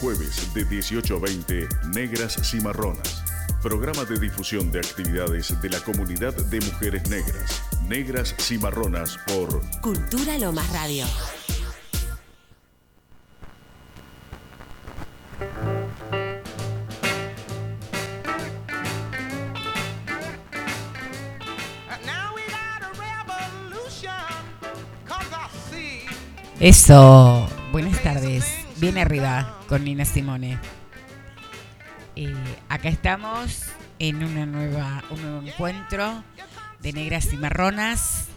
Jueves de 18 a 20, Negras Cimarronas. Programa de difusión de actividades de la comunidad de mujeres negras. Negras Cimarronas por Cultura Lomas Radio. Eso, buenas tardes. Bien arriba con Nina Simone. Eh, acá estamos en una nueva, un nuevo encuentro de negras y marronas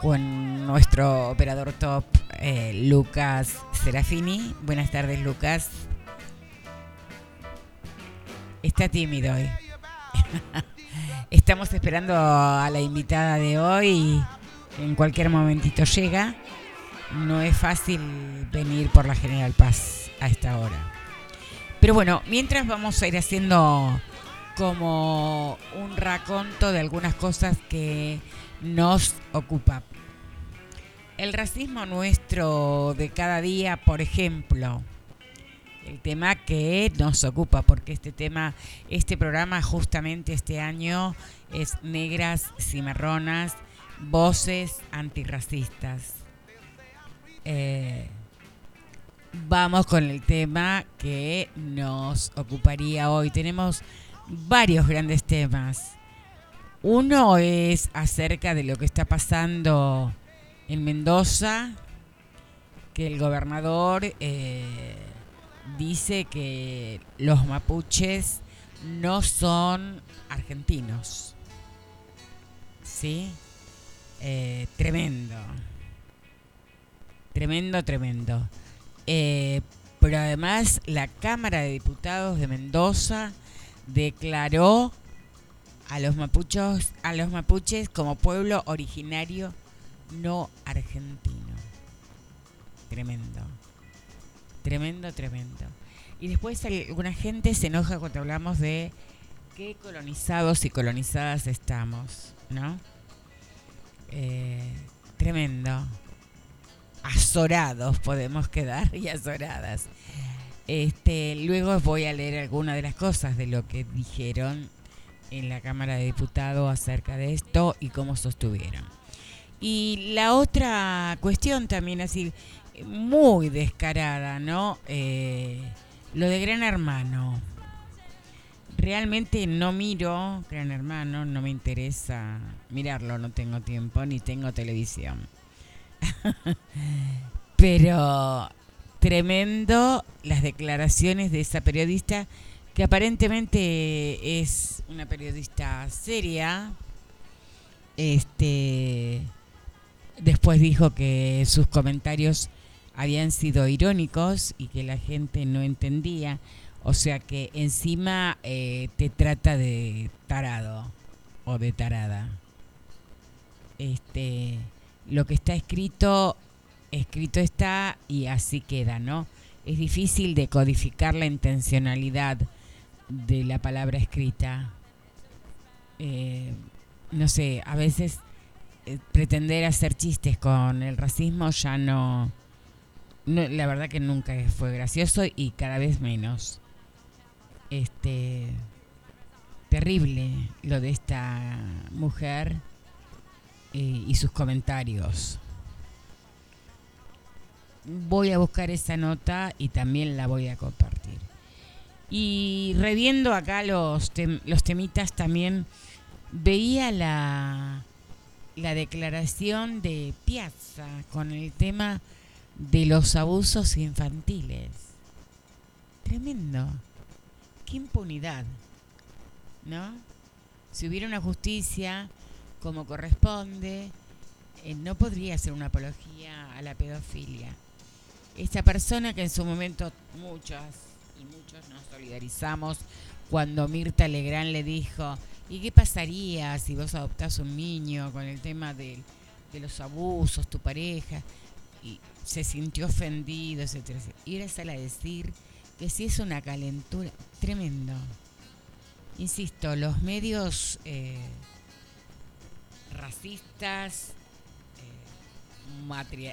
con nuestro operador top eh, Lucas Serafini. Buenas tardes, Lucas. Está tímido hoy. Estamos esperando a la invitada de hoy. En cualquier momentito llega. No es fácil venir por la General Paz a esta hora. Pero bueno, mientras vamos a ir haciendo como un raconto de algunas cosas que nos ocupan. El racismo nuestro de cada día, por ejemplo, el tema que nos ocupa, porque este tema, este programa justamente este año es Negras Cimarronas, Voces Antirracistas. Eh, vamos con el tema que nos ocuparía hoy. Tenemos varios grandes temas. Uno es acerca de lo que está pasando en Mendoza, que el gobernador eh, dice que los mapuches no son argentinos. ¿Sí? Eh, tremendo. Tremendo, tremendo. Eh, pero además la Cámara de Diputados de Mendoza declaró a los mapuchos, a los mapuches como pueblo originario no argentino. Tremendo. Tremendo, tremendo. Y después alguna gente se enoja cuando hablamos de qué colonizados y colonizadas estamos, ¿no? Eh, tremendo azorados podemos quedar y azoradas. Este, luego voy a leer algunas de las cosas de lo que dijeron en la Cámara de Diputados acerca de esto y cómo sostuvieron. Y la otra cuestión también así, muy descarada, ¿no? Eh, lo de Gran Hermano. Realmente no miro Gran Hermano, no me interesa mirarlo, no tengo tiempo ni tengo televisión. Pero tremendo las declaraciones de esa periodista que aparentemente es una periodista seria. Este después dijo que sus comentarios habían sido irónicos y que la gente no entendía. O sea que encima eh, te trata de tarado o de tarada. Este lo que está escrito, escrito está y así queda, ¿no? Es difícil decodificar la intencionalidad de la palabra escrita. Eh, no sé, a veces eh, pretender hacer chistes con el racismo ya no, no, la verdad que nunca fue gracioso y cada vez menos. Este terrible lo de esta mujer eh, y sus comentarios. Voy a buscar esa nota y también la voy a compartir. Y reviendo acá los, los temitas también, veía la, la declaración de Piazza con el tema de los abusos infantiles. Tremendo. Qué impunidad. ¿No? Si hubiera una justicia como corresponde, eh, no podría ser una apología a la pedofilia. Esta persona que en su momento muchas y muchos nos solidarizamos cuando Mirta Legrand le dijo, ¿y qué pasaría si vos adoptás un niño con el tema de, los abusos, tu pareja? Y se sintió ofendido, etcétera, Y era a decir que si es una calentura, tremendo. Insisto, los medios... Eh, racistas,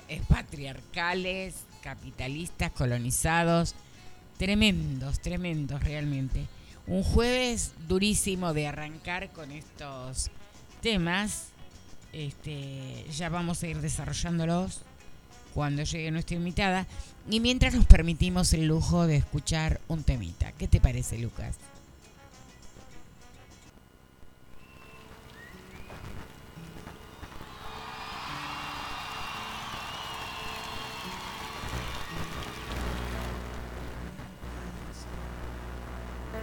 eh, patriarcales, capitalistas, colonizados, tremendos, tremendos realmente. Un jueves durísimo de arrancar con estos temas. Este, ya vamos a ir desarrollándolos cuando llegue nuestra invitada. Y mientras nos permitimos el lujo de escuchar un temita. ¿Qué te parece, Lucas?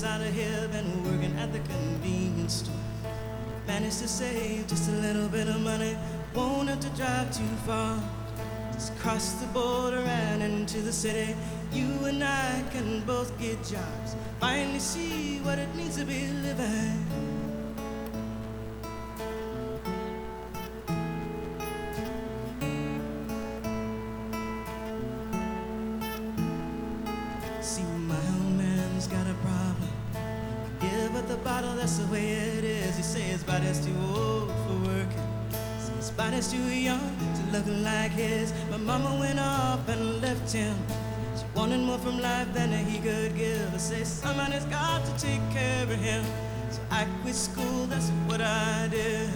Out of here. Been working at the convenience store. Managed to save just a little bit of money. Won't have to drive too far. Just cross the border and into the city. You and I can both get jobs. Finally see what it means to be living. See, too young to look like his. My mama went off and left him. She wanted more from life than he could give. I say, somebody's got to take care of him. So I quit school, that's what I did.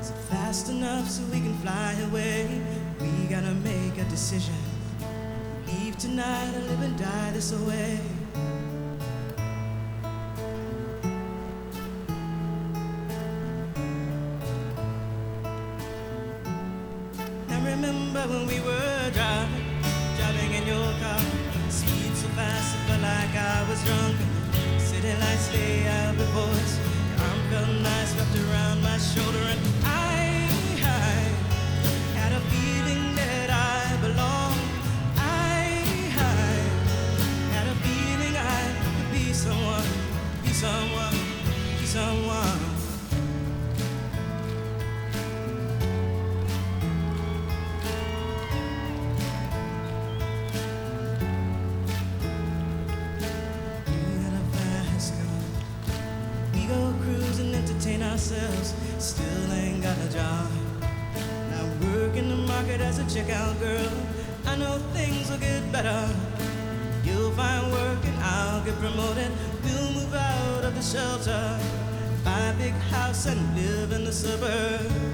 Is fast enough so we can fly away? Decision. Leave tonight or live and die this way. Now remember when we were driving, driving in your car. Speed so fast, it felt like I was drunk. City lights lay out before us. Your arm felt nice wrapped around my shoulder, and I and entertain ourselves. Still ain't got a job. Now work in the market as a checkout girl. I know things will get better. You'll find work and I'll get promoted. We'll move out of the shelter, a big house and live in the suburbs.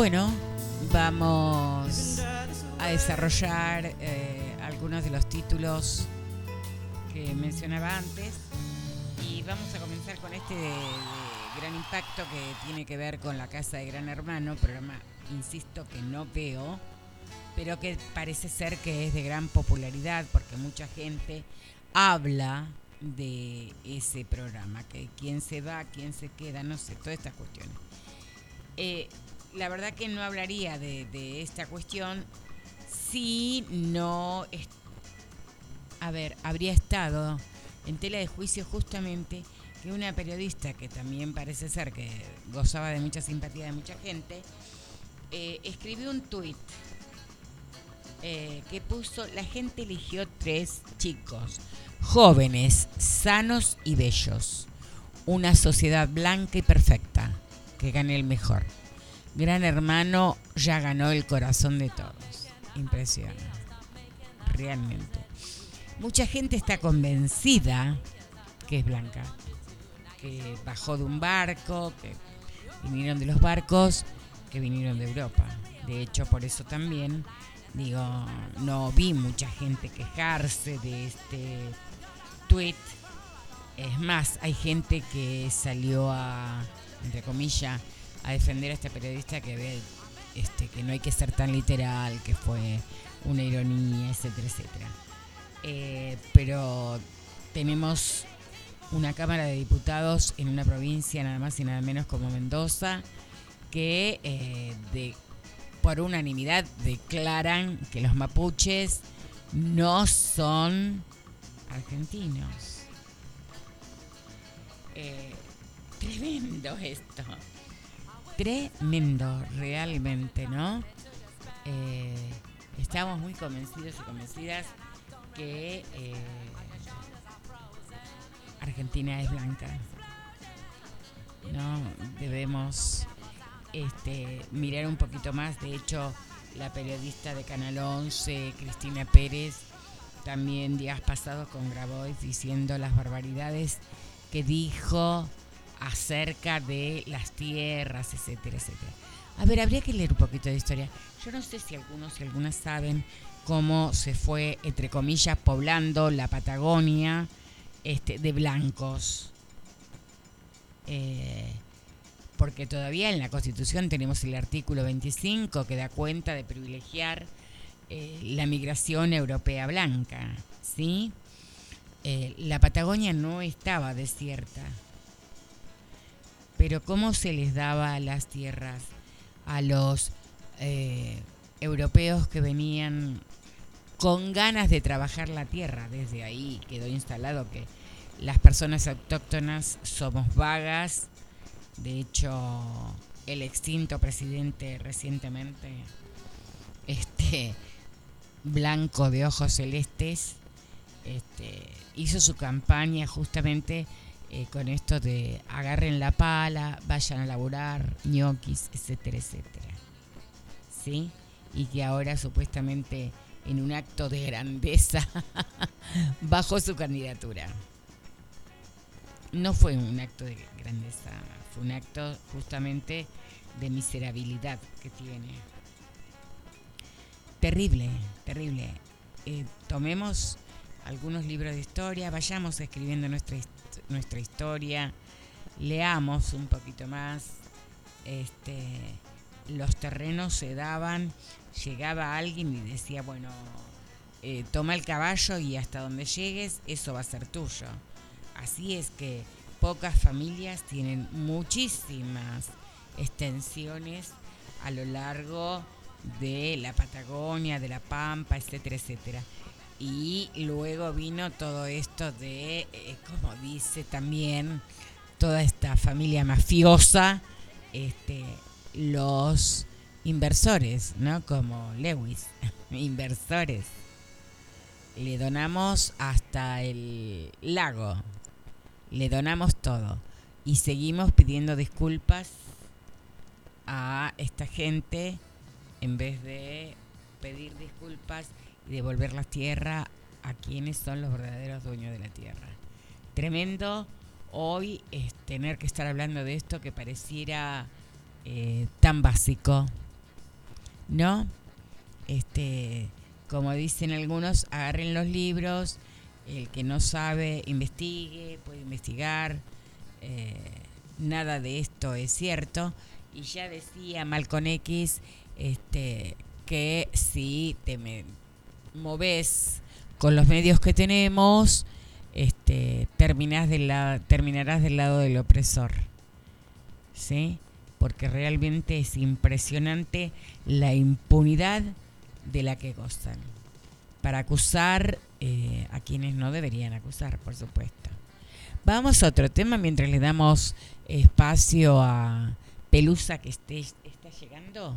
Bueno, vamos a desarrollar eh, algunos de los títulos que mencionaba antes y vamos a comenzar con este de, de gran impacto que tiene que ver con la Casa de Gran Hermano, programa, insisto, que no veo, pero que parece ser que es de gran popularidad porque mucha gente habla de ese programa, que quién se va, quién se queda, no sé, todas estas cuestiones. Eh, la verdad que no hablaría de, esta cuestión si no, a ver, habría estado en tela de juicio justamente que una periodista que también parece ser que gozaba de mucha simpatía de mucha gente, eh, escribió un tuit eh, que puso, la gente eligió tres chicos, jóvenes, sanos y bellos, una sociedad blanca y perfecta, que gane el mejor. Gran Hermano ya ganó el corazón de todos. Impresionante. Realmente. Mucha gente está convencida que es blanca. Que bajó de un barco, que vinieron de los barcos que vinieron de Europa. De hecho, por eso también, digo, no vi mucha gente quejarse de este tweet. Es más, hay gente que salió a, entre comillas, a defender a este periodista que ve este, que no hay que ser tan literal, que fue una ironía, etcétera, etcétera. Eh, pero tenemos una Cámara de Diputados en una provincia nada más y nada menos como Mendoza que eh, de, por unanimidad declaran que los mapuches no son argentinos. Eh, tremendo esto. Tremendo, realmente, ¿no? Eh, estamos muy convencidos y convencidas que eh, Argentina es blanca. No debemos este, mirar un poquito más. De hecho, la periodista de Canal 11, Cristina Pérez, también días pasados con Grabois diciendo las barbaridades que dijo acerca de las tierras, etcétera, etcétera. A ver, habría que leer un poquito de historia. Yo no sé si algunos y algunas saben cómo se fue, entre comillas, poblando la Patagonia este, de blancos. Eh, porque todavía en la Constitución tenemos el artículo 25 que da cuenta de privilegiar eh, la migración europea blanca, ¿sí? Eh, la Patagonia no estaba desierta, pero ¿cómo se les daba las tierras a los eh, europeos que venían con ganas de trabajar la tierra? Desde ahí quedó instalado que las personas autóctonas somos vagas. De hecho, el extinto presidente recientemente, este blanco de ojos celestes, este, hizo su campaña justamente eh, con esto de agarren la pala, vayan a laburar, ñoquis, etcétera, etcétera. ¿Sí? Y que ahora supuestamente en un acto de grandeza bajó su candidatura. No fue un acto de grandeza, fue un acto justamente de miserabilidad que tiene. Terrible, terrible. Eh, tomemos algunos libros de historia, vayamos escribiendo nuestra, hist- nuestra historia, leamos un poquito más. Este, los terrenos se daban, llegaba alguien y decía, bueno, eh, toma el caballo y hasta donde llegues, eso va a ser tuyo. Así es que pocas familias tienen muchísimas extensiones a lo largo de la Patagonia, de la Pampa, etcétera, etcétera. Y luego vino todo esto de, eh, como dice también toda esta familia mafiosa, este, los inversores, ¿no? Como Lewis, inversores. Le donamos hasta el lago, le donamos todo y seguimos pidiendo disculpas a esta gente en vez de pedir disculpas devolver la tierra a quienes son los verdaderos dueños de la tierra. Tremendo hoy es tener que estar hablando de esto que pareciera eh, tan básico, ¿no? Este, como dicen algunos, agarren los libros, el que no sabe, investigue, puede investigar, eh, nada de esto es cierto. Y ya decía Malcolm X este, que si te me moves con los medios que tenemos, este, terminás de la, terminarás del lado del opresor. ¿Sí? Porque realmente es impresionante la impunidad de la que gozan. Para acusar eh, a quienes no deberían acusar, por supuesto. Vamos a otro tema mientras le damos espacio a Pelusa que esté, está llegando.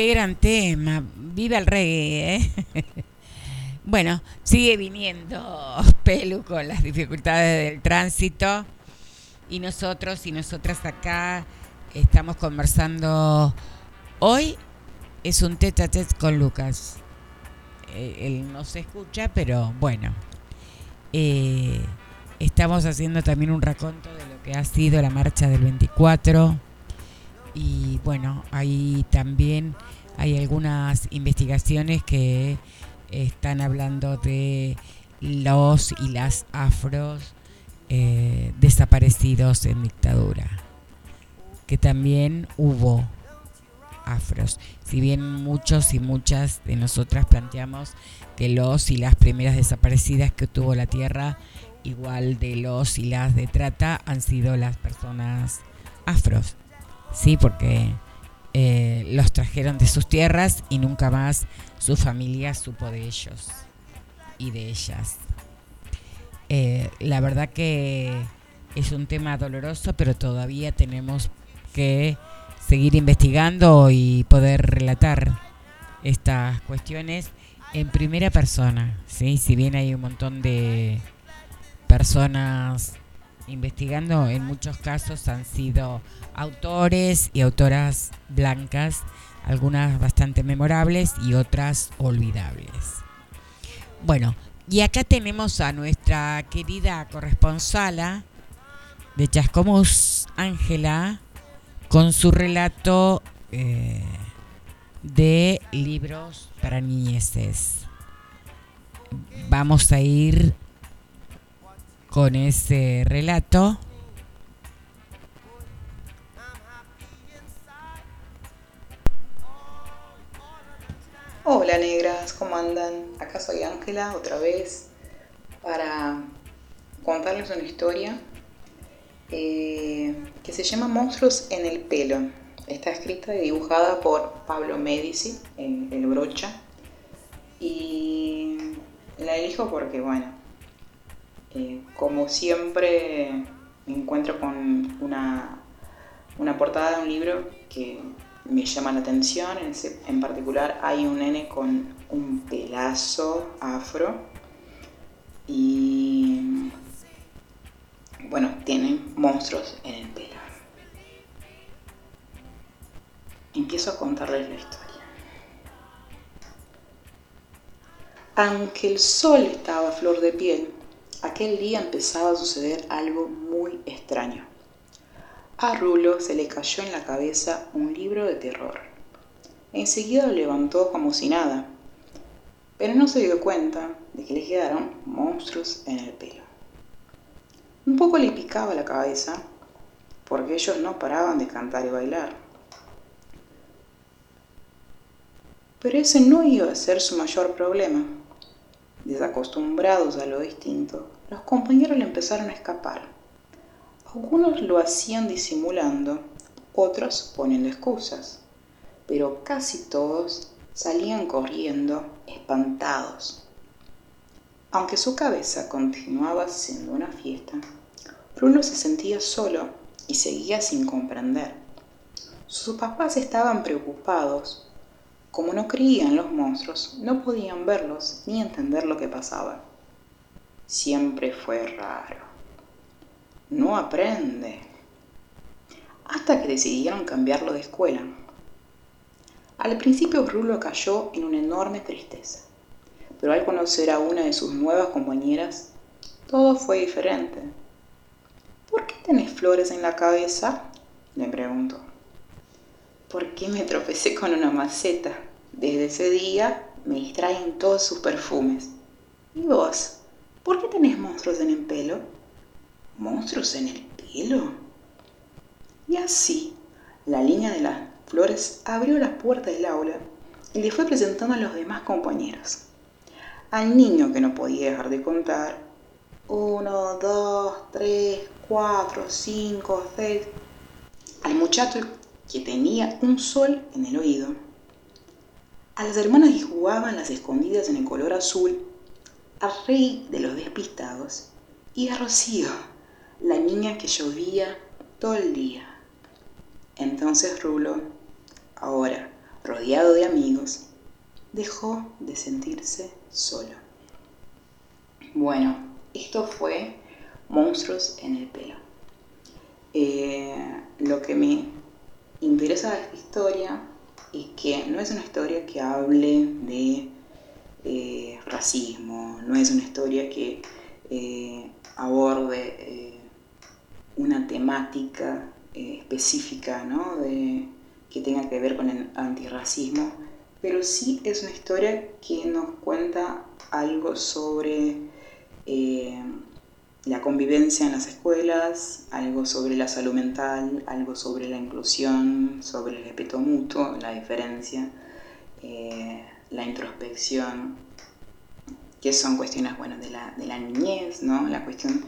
Qué gran tema. Viva el reggae, ¿eh? Bueno, sigue viniendo Pelu con las dificultades del tránsito. Y nosotros y nosotras acá estamos conversando. Hoy es un tete a tete con Lucas. eh, él no se escucha, pero bueno. Eh, estamos haciendo también un raconto de lo que ha sido la marcha del 24. Y bueno, ahí también hay algunas investigaciones que están hablando de los y las afros eh, desaparecidos en dictadura. Que también hubo afros. Si bien muchos y muchas de nosotras planteamos que los y las primeras desaparecidas que tuvo la Tierra, igual de los y las de trata, han sido las personas afros. Sí, porque eh, los trajeron de sus tierras y nunca más su familia supo de ellos y de ellas. Eh, la verdad que es un tema doloroso, pero todavía tenemos que seguir investigando y poder relatar estas cuestiones en primera persona. ¿sí? Si bien hay un montón de personas investigando, en muchos casos han sido autores y autoras blancas, algunas bastante memorables y otras olvidables. Bueno, y acá tenemos a nuestra querida corresponsala de Chascomús, Ángela, con su relato eh, de libros para niñeces. Vamos a ir con ese relato. Hola negras, ¿cómo andan? Acá soy Ángela otra vez para contarles una historia eh, que se llama Monstruos en el pelo. Está escrita y dibujada por Pablo Medici, el, el brocha. Y la elijo porque, bueno, eh, como siempre me encuentro con una, una portada de un libro que me llama la atención. En, en particular hay un nene con un pelazo afro y bueno, tienen monstruos en el pelo. Empiezo a contarles la historia. Aunque el sol estaba a flor de piel, aquel día empezaba a suceder algo muy extraño. A Rulo se le cayó en la cabeza un libro de terror. Enseguida lo levantó como si nada, pero no se dio cuenta de que le quedaron monstruos en el pelo. Un poco le picaba la cabeza, porque ellos no paraban de cantar y bailar. Pero ese no iba a ser su mayor problema. Desacostumbrados a lo distinto, los compañeros le empezaron a escapar. Algunos lo hacían disimulando, otros poniendo excusas, pero casi todos salían corriendo espantados. Aunque su cabeza continuaba siendo una fiesta, Bruno se sentía solo y seguía sin comprender. Sus papás estaban preocupados. Como no creían los monstruos, no podían verlos ni entender lo que pasaba. Siempre fue raro. No aprende. Hasta que decidieron cambiarlo de escuela. Al principio Rulo cayó en una enorme tristeza, pero al conocer a una de sus nuevas compañeras, todo fue diferente. ¿Por qué tenés flores en la cabeza? le preguntó. ¿Por qué me tropecé con una maceta? Desde ese día me distraen todos sus perfumes. ¿Y vos? ¿Por qué tenés monstruos en el pelo? ¿Monstruos en el pelo? Y así, la línea de las flores abrió las puertas del aula y le fue presentando a los demás compañeros. Al niño que no podía dejar de contar. Uno, dos, tres, cuatro, cinco, seis. Al muchacho que tenía un sol en el oído. A las hermanas que jugaban las escondidas en el color azul. Al rey de los despistados. Y a Rocío, la niña que llovía todo el día. Entonces Rulo, ahora rodeado de amigos, dejó de sentirse solo. Bueno, esto fue Monstruos en el pelo. Eh, lo que me interesa esta historia es que no es una historia que hable de eh, racismo, no es una historia que eh, aborde eh, una temática específica ¿no? de, que tenga que ver con el antirracismo, pero sí es una historia que nos cuenta algo sobre la convivencia en las escuelas, algo sobre la salud mental, algo sobre la inclusión, sobre el respeto mutuo, la diferencia, eh, la introspección, que son cuestiones bueno, de, la, de la niñez, ¿no? la cuestión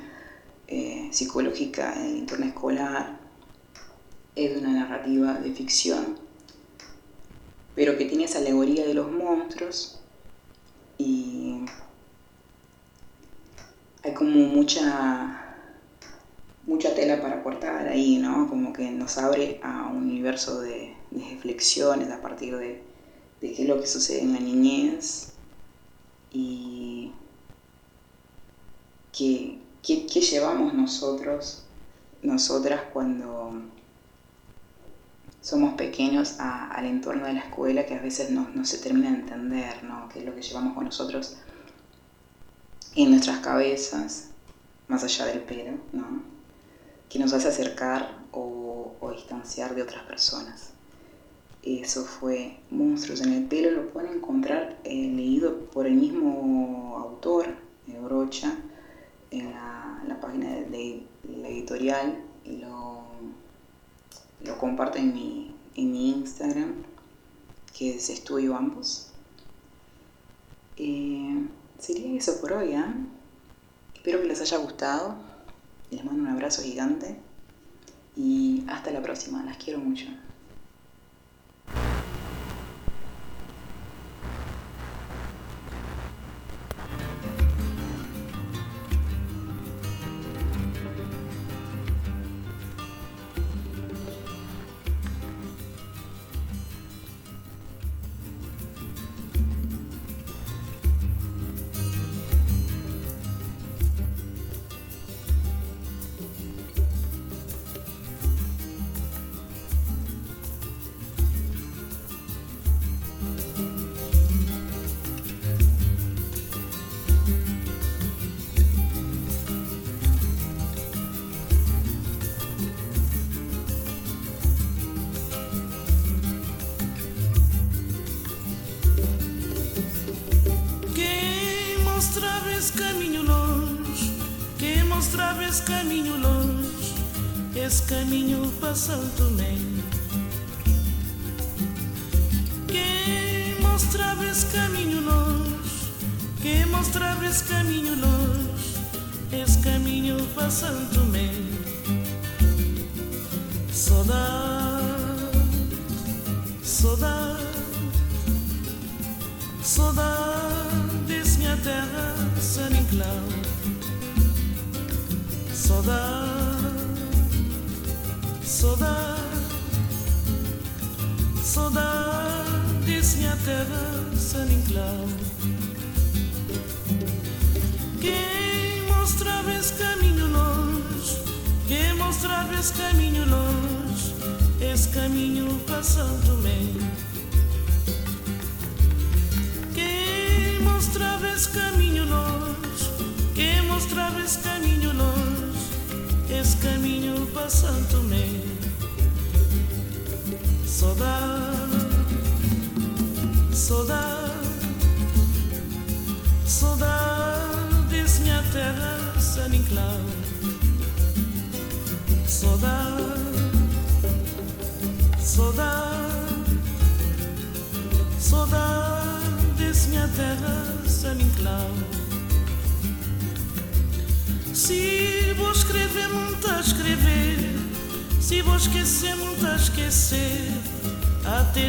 eh, psicológica del entorno escolar, es una narrativa de ficción, pero que tiene esa alegoría de los monstruos y hay como mucha mucha tela para cortar ahí, ¿no? Como que nos abre a un universo de, reflexiones a partir de, de qué es lo que sucede en la niñez y qué, qué- qué llevamos nosotros, nosotras cuando somos pequeños a- al entorno de la escuela que a veces no, no se termina de entender, ¿no? Qué es lo que llevamos con nosotros en nuestras cabezas, más allá del pelo, ¿no? Que nos hace acercar o, distanciar de otras personas. Eso fue Monstruos en el pelo, lo pueden encontrar eh, leído por el mismo autor, eh, Brocha, en la, página de, de la editorial, lo, lo comparto en mi, en mi Instagram, que es Estudio Ambos. Eh, sería eso por hoy, ¿ah? Espero que les haya gustado. Les mando un abrazo gigante. Y hasta la próxima. Las quiero mucho.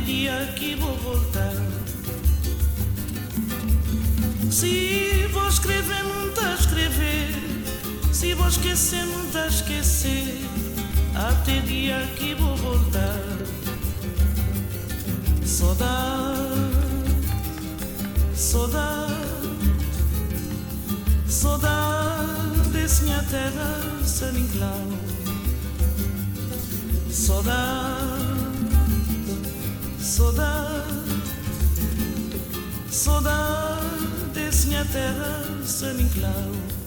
Dia que vou voltar. Se vou escrever, muito a escrever. Se vou esquecer, muito a esquecer. Até dia que vou voltar. Saudade, saudade, saudades minha terra, San Inclau. Saudade, Saudade, saudade desce minha terra, sem enclau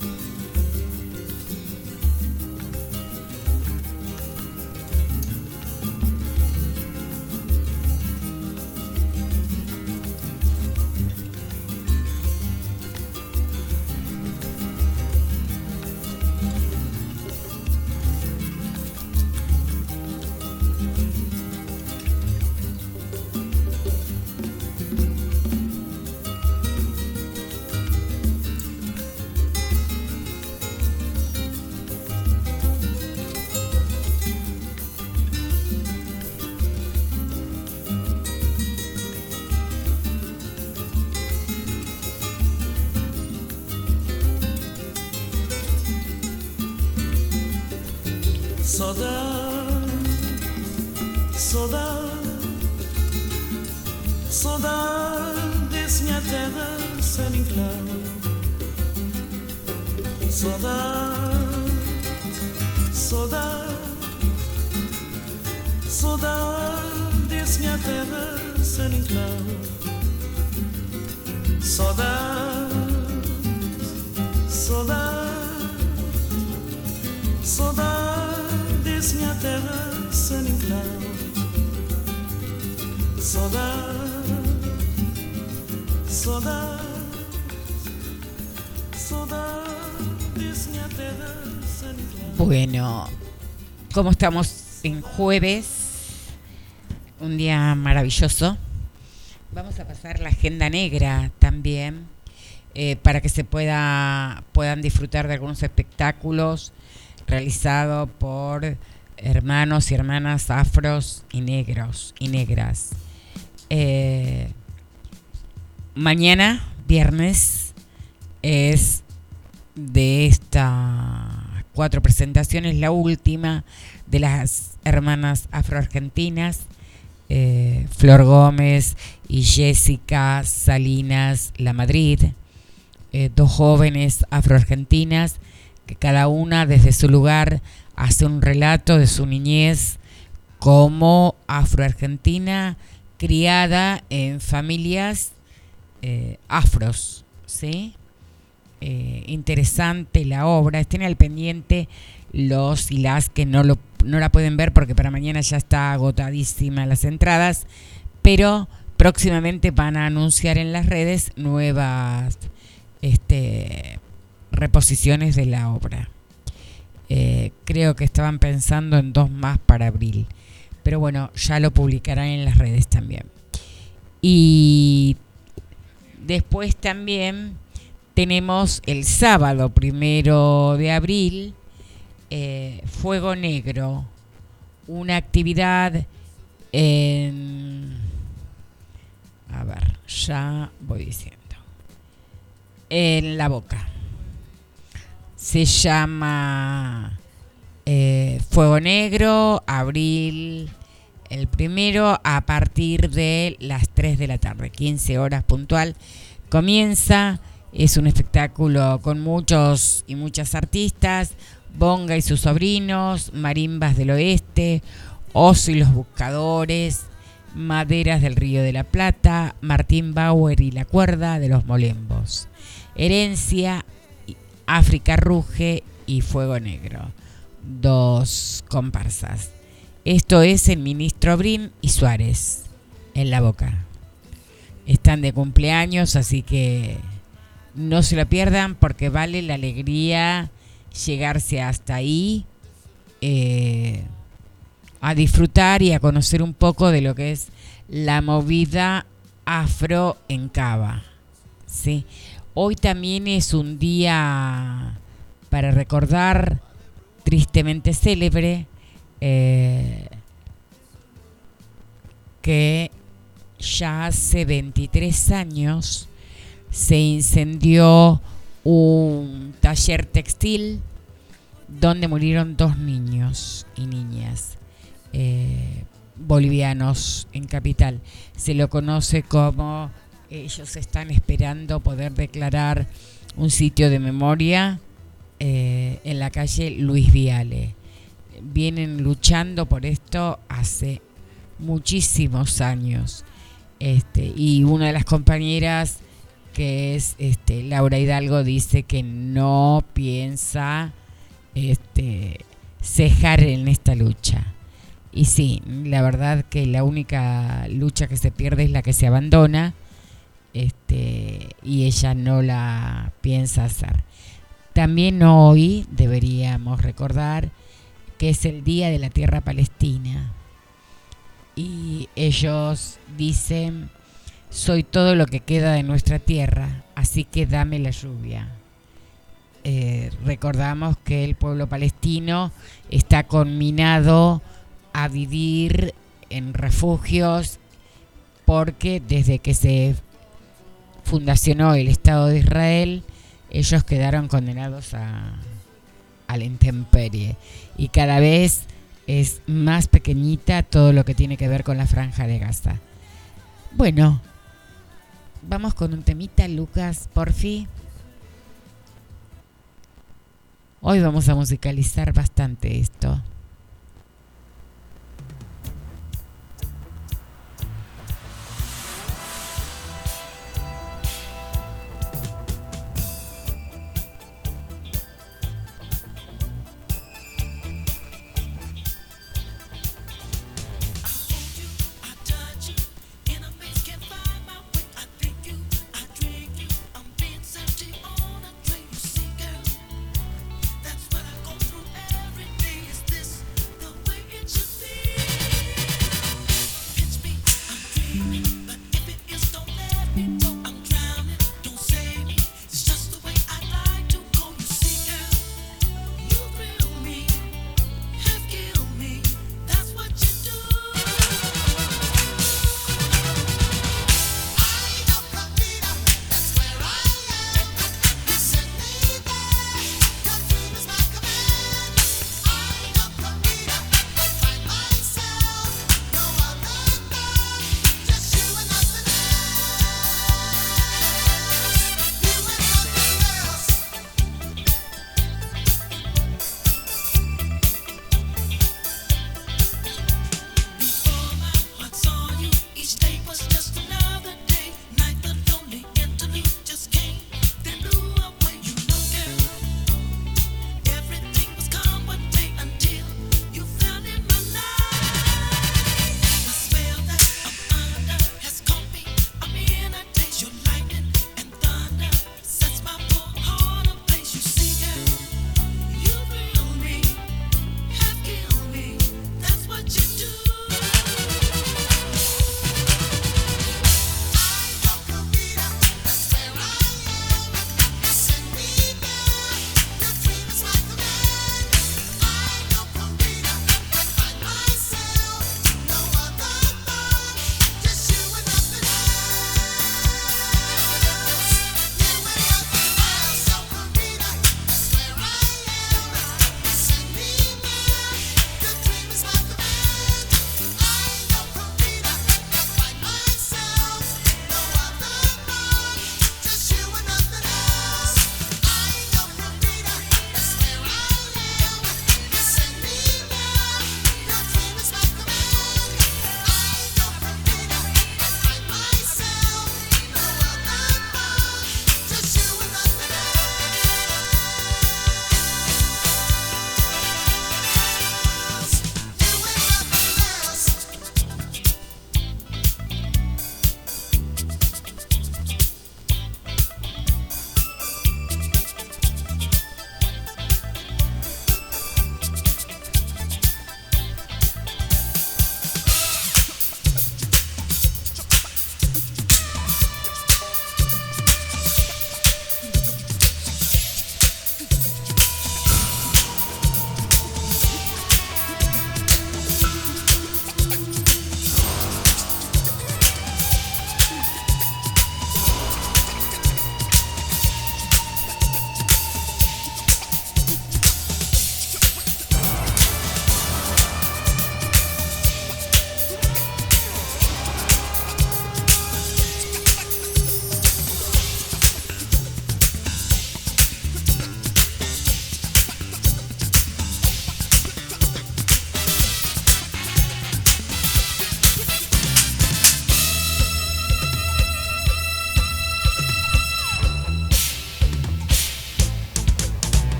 como estamos en jueves, un día maravilloso, vamos a pasar la agenda negra también eh, para que se pueda puedan disfrutar de algunos espectáculos realizados por hermanos y hermanas afros y negros y negras. Eh, mañana, viernes, es de estas cuatro presentaciones, la última de las hermanas afroargentinas, eh, Flor Gómez y Jessica Salinas La Madrid, eh, dos jóvenes afroargentinas que cada una desde su lugar hace un relato de su niñez como afroargentina criada en familias eh, afros, ¿sí? Eh, interesante la obra. Estén al pendiente los y las que no, lo, no la pueden ver porque para mañana ya está agotadísima las entradas, pero próximamente van a anunciar en las redes nuevas este, reposiciones de la obra. Eh, creo que estaban pensando en dos más para abril, pero bueno, ya lo publicarán en las redes también. Y después también tenemos el sábado primero de abril, eh, Fuego Negro, una actividad en... A ver, ya voy diciendo. En la boca. Se llama eh, Fuego Negro, abril el primero, a partir de las 3 de la tarde, 15 horas puntual. Comienza, es un espectáculo con muchos y muchas artistas, Bonga y sus sobrinos, Marimbas del Oeste, Oso y los Buscadores, Maderas del Río de la Plata, Martín Bauer y la Cuerda de los Molembos, Herencia, África Ruge y Fuego Negro. Dos comparsas. Esto es el ministro Brin y Suárez en la boca. Están de cumpleaños, así que no se lo pierdan porque vale la alegría llegarse hasta ahí eh, a disfrutar y a conocer un poco de lo que es la movida afro en Cava. ¿sí? Hoy también es un día para recordar, tristemente célebre, eh, que ya hace 23 años se incendió un taller textil donde murieron dos niños y niñas eh, bolivianos en capital. Se lo conoce como ellos están esperando poder declarar un sitio de memoria eh, en la calle Luis Viale. Vienen luchando por esto hace muchísimos años. Este, y una de las compañeras que es este, Laura Hidalgo dice que no piensa este, cejar en esta lucha. Y sí, la verdad que la única lucha que se pierde es la que se abandona este, y ella no la piensa hacer. También hoy deberíamos recordar que es el Día de la Tierra Palestina y ellos dicen, soy todo lo que queda de nuestra tierra, así que dame la lluvia. Eh, recordamos que el pueblo palestino está conminado a vivir en refugios porque desde que se fundacionó el Estado de Israel, ellos quedaron condenados a, a la intemperie. Y cada vez es más pequeñita todo lo que tiene que ver con la franja de Gaza. Bueno, vamos con un temita, Lucas, porfi. Hoy vamos a musicalizar bastante esto.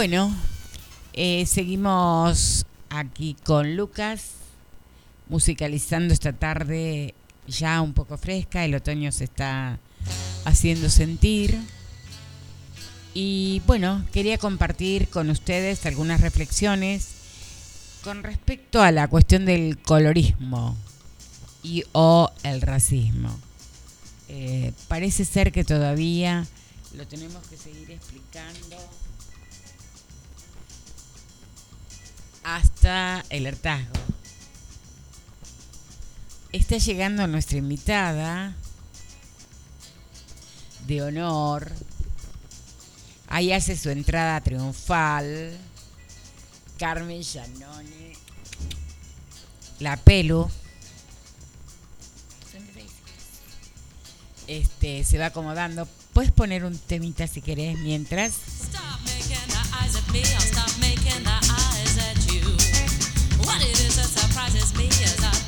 Bueno, eh, seguimos aquí con Lucas, musicalizando esta tarde ya un poco fresca, el otoño se está haciendo sentir. Y bueno, quería compartir con ustedes algunas reflexiones con respecto a la cuestión del colorismo y o el racismo. Eh, parece ser que todavía lo tenemos que seguir explicando hasta el hartazgo. Está llegando nuestra invitada de honor. Ahí hace su entrada triunfal. Carmen Giannone. La pelo. Este, se va acomodando. Puedes poner un temita si querés mientras. as me as I.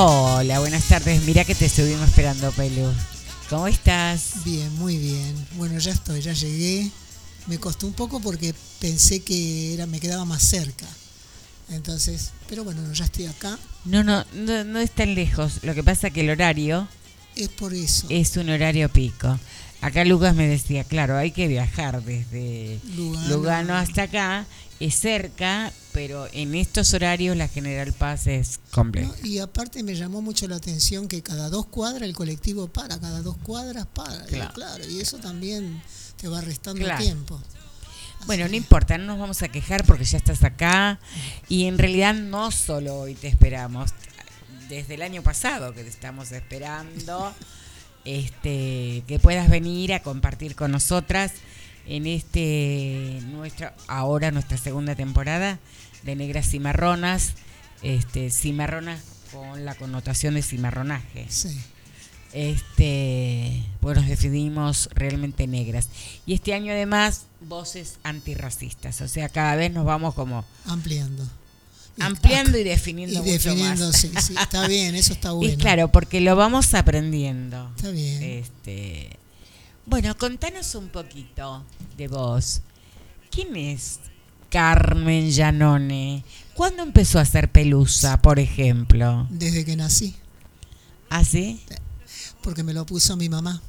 Hola, buenas tardes. Mira que te estuvimos esperando, Pelu. ¿Cómo estás? Bien, muy bien. Bueno, ya estoy, ya llegué. Me costó un poco porque pensé que era, me quedaba más cerca. Entonces, pero bueno, ya estoy acá. No, no, no, no es tan lejos. Lo que pasa que el horario Es por eso. es un horario pico. Acá Lucas me decía, claro, hay que viajar desde Lugano. Lugano hasta acá. Es cerca, pero en estos horarios la General Paz es compleja. ¿no? Y aparte me llamó mucho la atención que cada dos cuadras el colectivo para, cada dos cuadras para. Y Claro. claro, y eso también te va restando Claro. tiempo. Bueno, no importa, no nos vamos a quejar porque ya estás acá y en realidad no solo hoy te esperamos, desde el año pasado que te estamos esperando, este, que puedas venir a compartir con nosotras en este nuestra ahora nuestra segunda temporada de Negras Cimarronas, este cimarronas con la connotación de cimarronaje. Sí. Este, pues nos definimos realmente negras. Y este año además voces antirracistas, o sea, cada vez nos vamos como Ampliando. Ampliando y definiendo y mucho definiendo, más. sí, sí, está bien, eso está bueno. Y claro, porque lo vamos aprendiendo. Está bien. Este, bueno, contanos un poquito de vos. ¿Quién es Carmen Llanone? ¿Cuándo empezó a hacer pelusa, por ejemplo? Desde que nací, ¿Ah, sí? porque me lo puso mi mamá.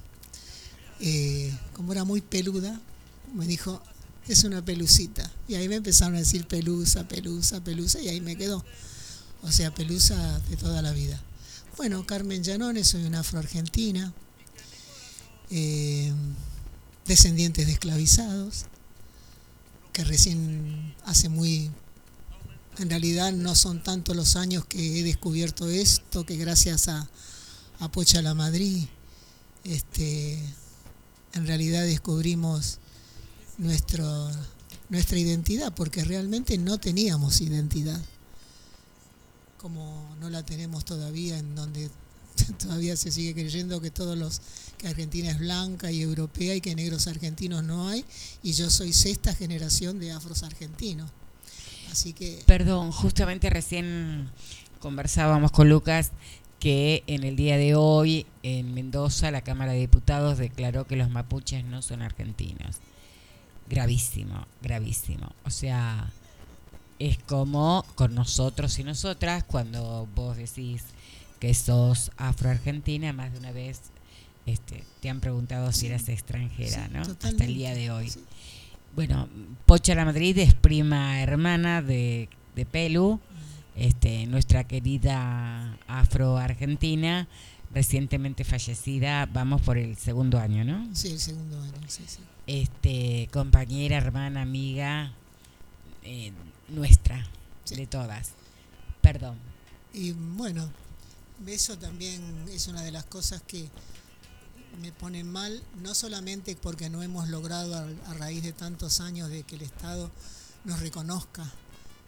Eh, como era muy peluda, me dijo, es una pelucita. Y ahí me empezaron a decir pelusa, pelusa, pelusa, y ahí me quedó. O sea, pelusa de toda la vida. Bueno, Carmen Llanone, soy una afroargentina, eh, descendientes de esclavizados, que recién hace muy... En realidad no son tanto los años que he descubierto esto, que gracias a, a Pocha la Madrid, este, en realidad descubrimos nuestro, nuestra identidad, porque realmente no teníamos identidad, como no la tenemos todavía, en donde todavía se sigue creyendo que todos los que Argentina es blanca y europea y que negros argentinos no hay, y yo soy sexta generación de afros argentinos. Así que Perdón, justamente recién conversábamos con Lucas que en el día de hoy en Mendoza la Cámara de Diputados declaró que los mapuches no son argentinos. Gravísimo, gravísimo. O sea, es como con nosotros y nosotras cuando vos decís que sos afroargentina, más de una vez este, te han preguntado si eras extranjera, Sí, ¿no? Hasta el día de hoy. sí. Bueno, Pocha la Madrid es prima hermana de, de Pelu, este, nuestra querida afro-argentina, recientemente fallecida, vamos por el segundo año, ¿no? Sí, el segundo año, sí, sí. Este, compañera, hermana, amiga eh, nuestra, Sí. de todas. Perdón. Y bueno, eso también es una de las cosas que me pone mal, no solamente porque no hemos logrado a, raíz de tantos años de que el Estado nos reconozca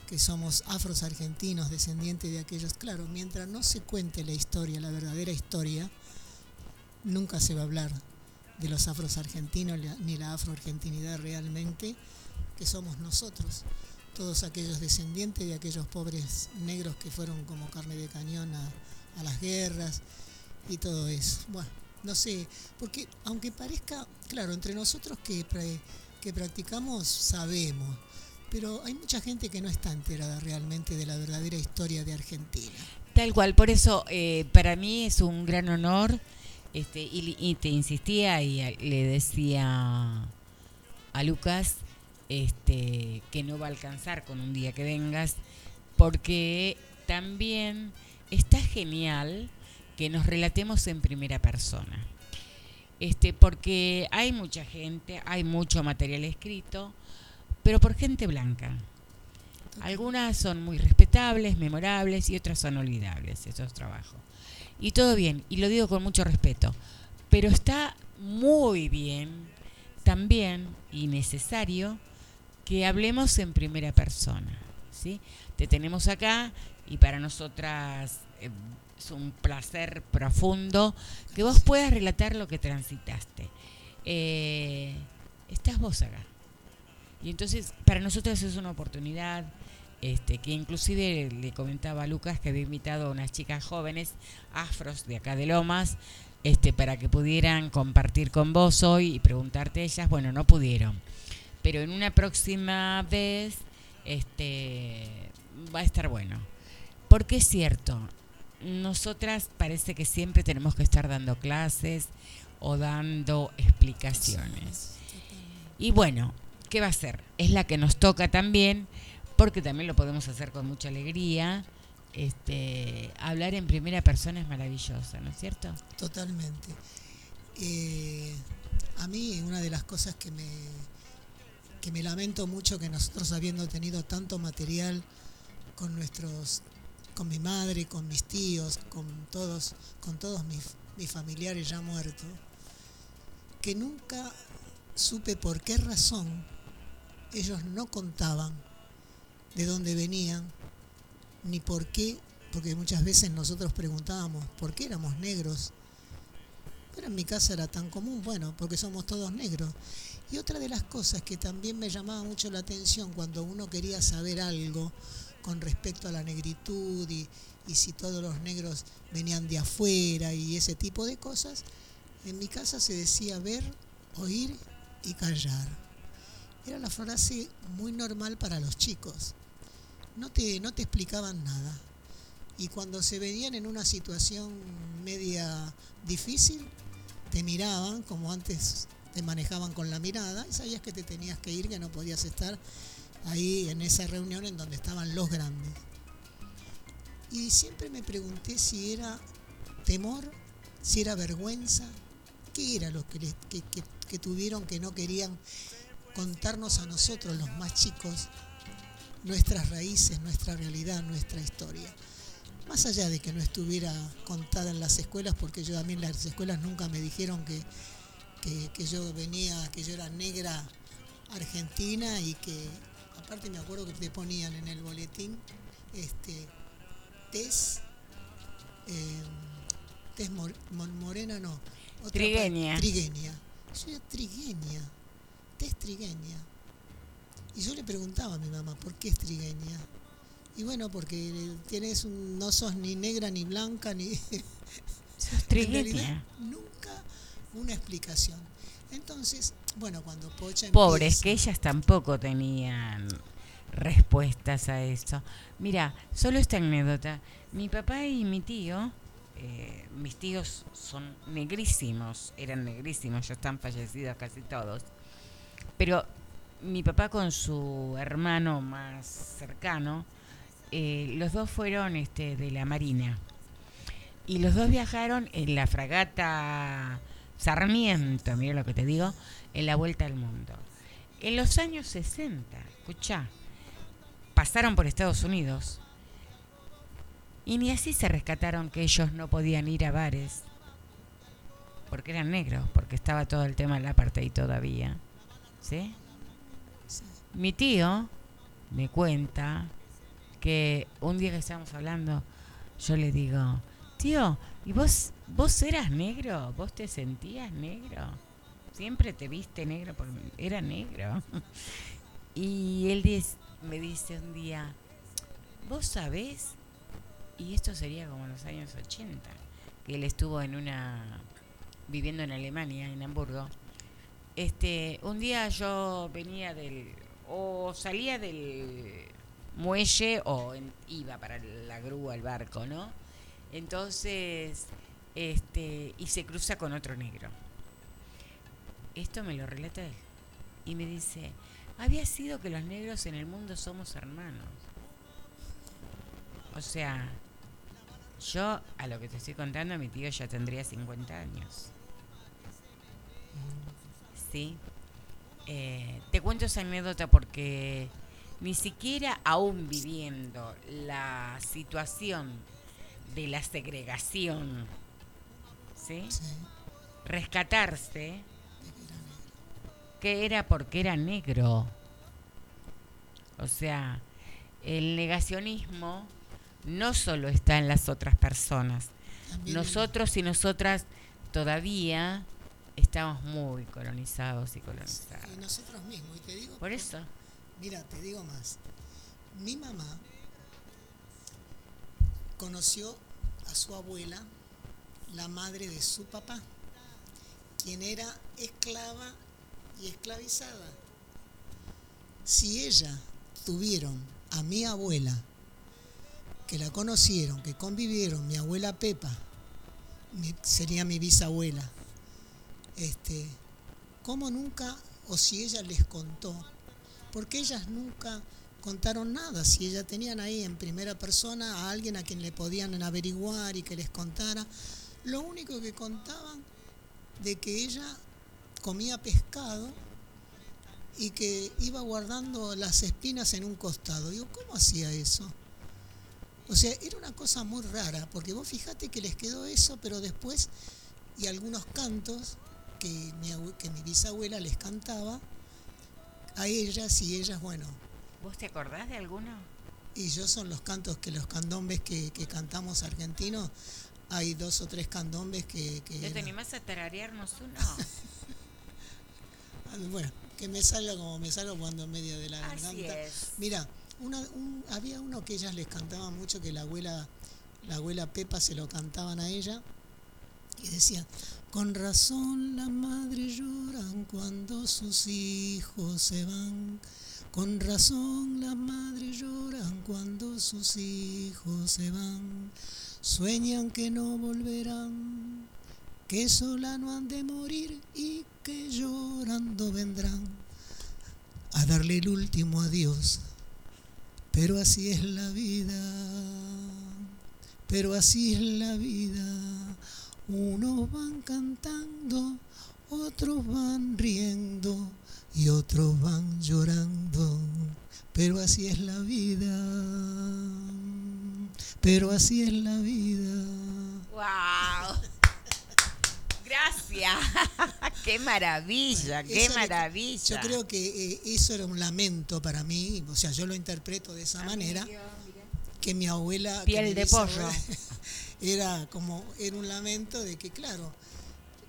que somos afros argentinos, descendientes de aquellos, claro, mientras no se cuente la historia, la verdadera historia, nunca se va a hablar de los afros argentinos ni la afroargentinidad realmente, que somos nosotros todos aquellos descendientes de aquellos pobres negros que fueron como carne de cañón a, las guerras y todo eso. Bueno, no sé, porque aunque parezca, claro, entre nosotros que, que practicamos sabemos, pero hay mucha gente que no está enterada realmente de la verdadera historia de Argentina. Tal cual, por eso eh, para mí es un gran honor, este, y, te insistía y le decía a Lucas este, que no va a alcanzar con un día que vengas, porque también está genial que nos relatemos en primera persona. Este, porque hay mucha gente, hay mucho material escrito, pero por gente blanca. Algunas son muy respetables, memorables y otras son olvidables, esos trabajos. Y todo bien, y lo digo con mucho respeto, pero está muy bien también y necesario que hablemos en primera persona, ¿sí? Te tenemos acá y para nosotras eh, es un placer profundo que vos puedas relatar lo que transitaste. Eh, estás vos acá. Y entonces para nosotros es una oportunidad este, que inclusive le comentaba a Lucas que había invitado a unas chicas jóvenes afros de acá de Lomas este, para que pudieran compartir con vos hoy y preguntarte ellas. Bueno, no pudieron. Pero en una próxima vez este, va a estar bueno. Porque es cierto, nosotras parece que siempre tenemos que estar dando clases o dando explicaciones. Y bueno, ¿qué va a ser? Es la que nos toca también, porque también lo podemos hacer con mucha alegría. Este, hablar en primera persona es maravilloso, ¿no es cierto? Totalmente. Eh, a mí una de las cosas que me, que me lamento mucho que nosotros habiendo tenido tanto material con nuestros, con mi madre, con mis tíos, con todos, con todos mis, mis familiares ya muertos, que nunca supe por qué razón ellos no contaban de dónde venían, ni por qué, porque muchas veces nosotros preguntábamos por qué éramos negros. Pero en mi casa era tan común, bueno, porque somos todos negros. Y otra de las cosas que también me llamaba mucho la atención cuando uno quería saber algo con respecto a la negritud y, si todos los negros venían de afuera y ese tipo de cosas, en mi casa se decía ver, oír y callar. Era la frase muy normal para los chicos. No te, no te explicaban nada. Y cuando se veían en una situación media difícil, te miraban, como antes te manejaban con la mirada, y sabías que te tenías que ir, que no podías estar ahí en esa reunión en donde estaban los grandes. Y siempre me pregunté si era temor, si era vergüenza, qué era lo que, que- tuvieron que no querían contarnos a nosotros, los más chicos, nuestras raíces, nuestra realidad, nuestra historia. Más allá de que no estuviera contada en las escuelas, porque yo a mí en las escuelas nunca me dijeron que, que yo venía, que yo era negra argentina y que aparte me acuerdo que te ponían en el boletín este tez eh, mor- mon- morena no otra Trigueña. trigueña yo era trigueña tez trigueña y yo le preguntaba a mi mamá por qué es trigueña y bueno porque tienes un- no sos ni negra ni blanca ni Sos en realidad, trigueña. nunca una explicación. Entonces, bueno, cuando Pocha Pobres, que ellas tampoco tenían respuestas a eso. Mira, solo esta anécdota. Mi papá y mi tío, eh, mis tíos son negrísimos, eran negrísimos, ya están fallecidos casi todos. Pero mi papá con su hermano más cercano, eh, los dos fueron este, de la Marina. Y los dos viajaron en la fragata Sarmiento, mira lo que te digo, en la vuelta al mundo. En los años 60, escuchá, pasaron por Estados Unidos y ni así se rescataron que ellos no podían ir a bares porque eran negros, porque estaba todo el tema del apartheid todavía. ¿Sí? Mi tío me cuenta que un día que estábamos hablando, yo le digo, tío, ¿y vos, vos eras negro? ¿Vos te sentías negro? Siempre te viste negro porque era negro. Y él me dice un día, ¿vos sabés? Y esto sería como en los años 80, que él estuvo en una, viviendo en Alemania, en Hamburgo. Este, un día yo venía del, o salía del muelle o iba para la grúa, el barco, ¿no? Entonces, este, y se cruza con otro negro. Esto me lo relata él. Y me dice, había sido que los negros en el mundo somos hermanos. O sea, yo a lo que te estoy contando, mi tío ya tendría 50 años. Sí. Eh, te cuento esa anécdota porque ni siquiera aún viviendo la situación de la segregación, ¿sí? Sí, rescatarse que era porque era negro. O sea, el negacionismo no solo está en las otras personas. también Nosotros y nosotras todavía estamos muy colonizados y colonizadas. y nosotros mismos. Y te digo, Por eso, Mira, te digo más. Mi mamá conoció a su abuela, la madre de su papá, quien era esclava y esclavizada. Si ella tuvieron a mi abuela, que la conocieron, que convivieron, mi abuela Pepa, sería mi bisabuela, este, ¿cómo nunca, o si ella les contó, porque ellas nunca contaron nada, si ellas tenían ahí en primera persona a alguien a quien le podían averiguar y que les contara, lo único que contaban de que ella comía pescado y que iba guardando las espinas en un costado. Digo, ¿cómo hacía eso? O sea, era una cosa muy rara, porque vos fijate que les quedó eso, pero después, y algunos cantos, que mi, abue- que mi bisabuela les cantaba a ellas y ellas, bueno, ¿Vos te acordás de alguno? y yo son los cantos que los candombes que, que cantamos argentinos, hay dos o tres candombes que... que ¿No te eran- animás a tararearnos uno? Ah, Bueno, que me salga como me salga cuando en medio de la Así garganta. es. Mira, una, un- había uno que ellas les cantaban mucho, que la abuela, la abuela Pepa se lo cantaban a ella, y decía, con razón las madres lloran cuando sus hijos se van. Con razón las madres lloran cuando sus hijos se van. Sueñan que no volverán, que sola no han de morir y que llorando vendrán a darle el último adiós. Pero así es la vida, pero así es la vida. Unos van cantando, otros van riendo y otros van llorando. Pero así es la vida, pero así es la vida. ¡Wow! Gracias. ¡Qué maravilla! ¡Qué Eso maravilla! Yo creo que eh, eso era un lamento para mí, o sea, yo lo interpreto de esa manera, que mi abuela... que Piel mi de pollo. Era como, era un lamento de que, claro,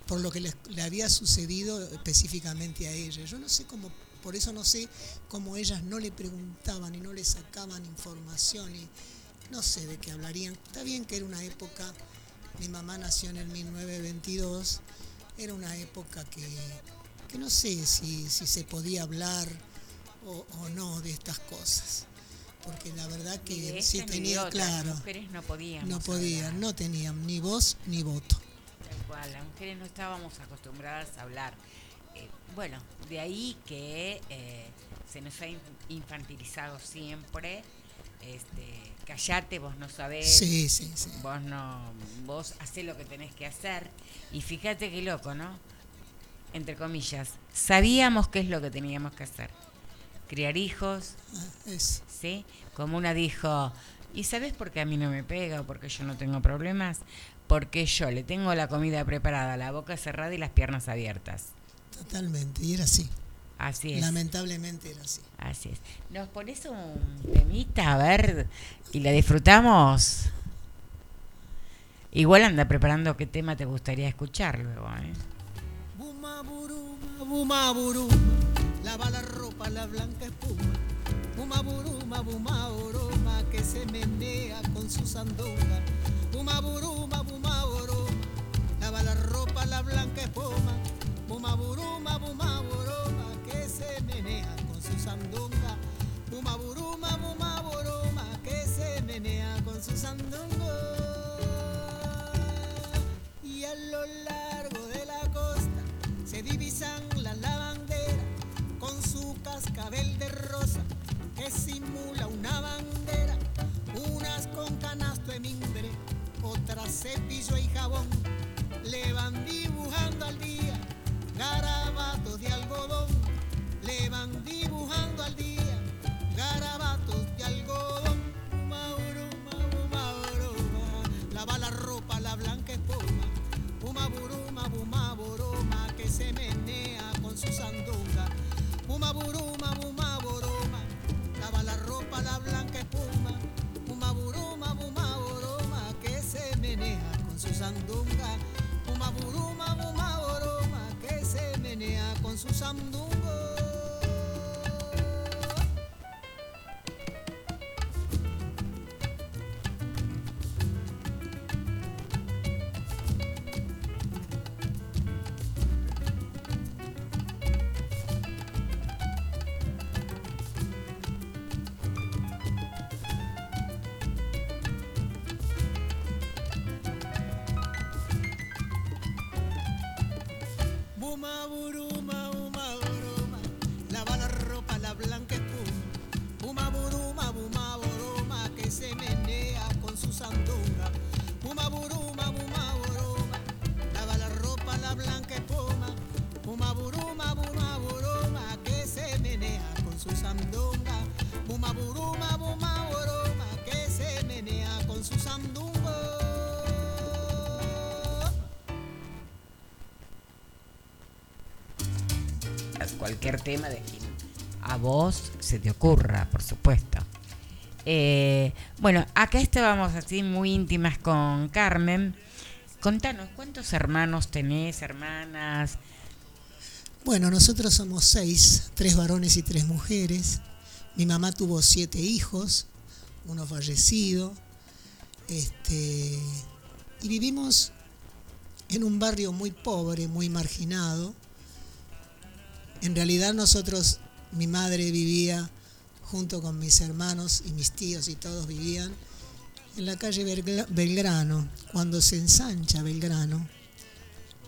por lo que le, le había sucedido específicamente a ella. Yo no sé cómo, por eso no sé cómo ellas no le preguntaban y no le sacaban información y no sé de qué hablarían. Está bien que era una época, mi mamá nació en el 1922, era una época que, que no sé si, si se podía hablar o, o no de estas cosas. Porque la verdad que sí de tenía, claro, Las mujeres no podíamos. no podían, no tenían ni voz ni voto. Tal cual, las mujeres no estábamos acostumbradas a hablar. Eh, bueno, de ahí que eh, se nos ha in- infantilizado siempre. Este, callate, vos no sabés. Sí, sí, sí. Vos no, vos hacés lo que tenés que hacer. Y fíjate qué loco, ¿no? Entre comillas, sabíamos qué es lo que teníamos que hacer. Criar hijos, Ah, es, ¿sí? Como una dijo, ¿y sabes por qué a mí no me pega o por qué yo no tengo problemas? Porque yo le tengo la comida preparada, la boca cerrada y las piernas abiertas. totalmente, y era así. Así es. Lamentablemente era así. Así es. ¿Nos pones un temita a ver y la disfrutamos? Igual anda preparando qué tema te gustaría escuchar luego, ¿eh? Buma buruma, buma buruma, lava la ropa, la blanca espuma. Buma buruma, buma buruma, que se menea con su sandunga. Buma buruma, buma buruma, lava la ropa, la blanca espuma. Buma buruma, buma buruma, que se menea con su sandunga. Buma buruma, buma que se menea con su sandunga. Y a lo largo de la costa se divisan las lavanderas con su cascabel de rosa que simula una bandera, unas con canasto de mimbre, otras cepillo y jabón, le van dibujando al día garabatos de algodón, le van dibujando al día garabatos de algodón. Uma, uruma, uma, uruma, lava la ropa, la blanca espuma. Uma buruma, buma que se menea con su sandunga. Uma buruma, buma buruma, lava la ropa, la blanca espuma. Uma buruma, buma buruma, que se menea con su sandunga. Uma buruma, buma que se menea con su sandunga. Buma buruma, buma buruma, que se menea con su sandunga. cualquier tema de a vos se te ocurra, por supuesto. Eh, bueno, acá estábamos así muy íntimas con Carmen. Contanos, ¿cuántos hermanos tenés, hermanas? Bueno, nosotros somos seis, tres varones y tres mujeres. Mi mamá tuvo siete hijos, uno fallecido. Este, y vivimos en un barrio muy pobre, muy marginado. En realidad nosotros, mi madre vivía junto con mis hermanos y mis tíos y todos vivían en la calle Belgra- Belgrano. Cuando se ensancha Belgrano,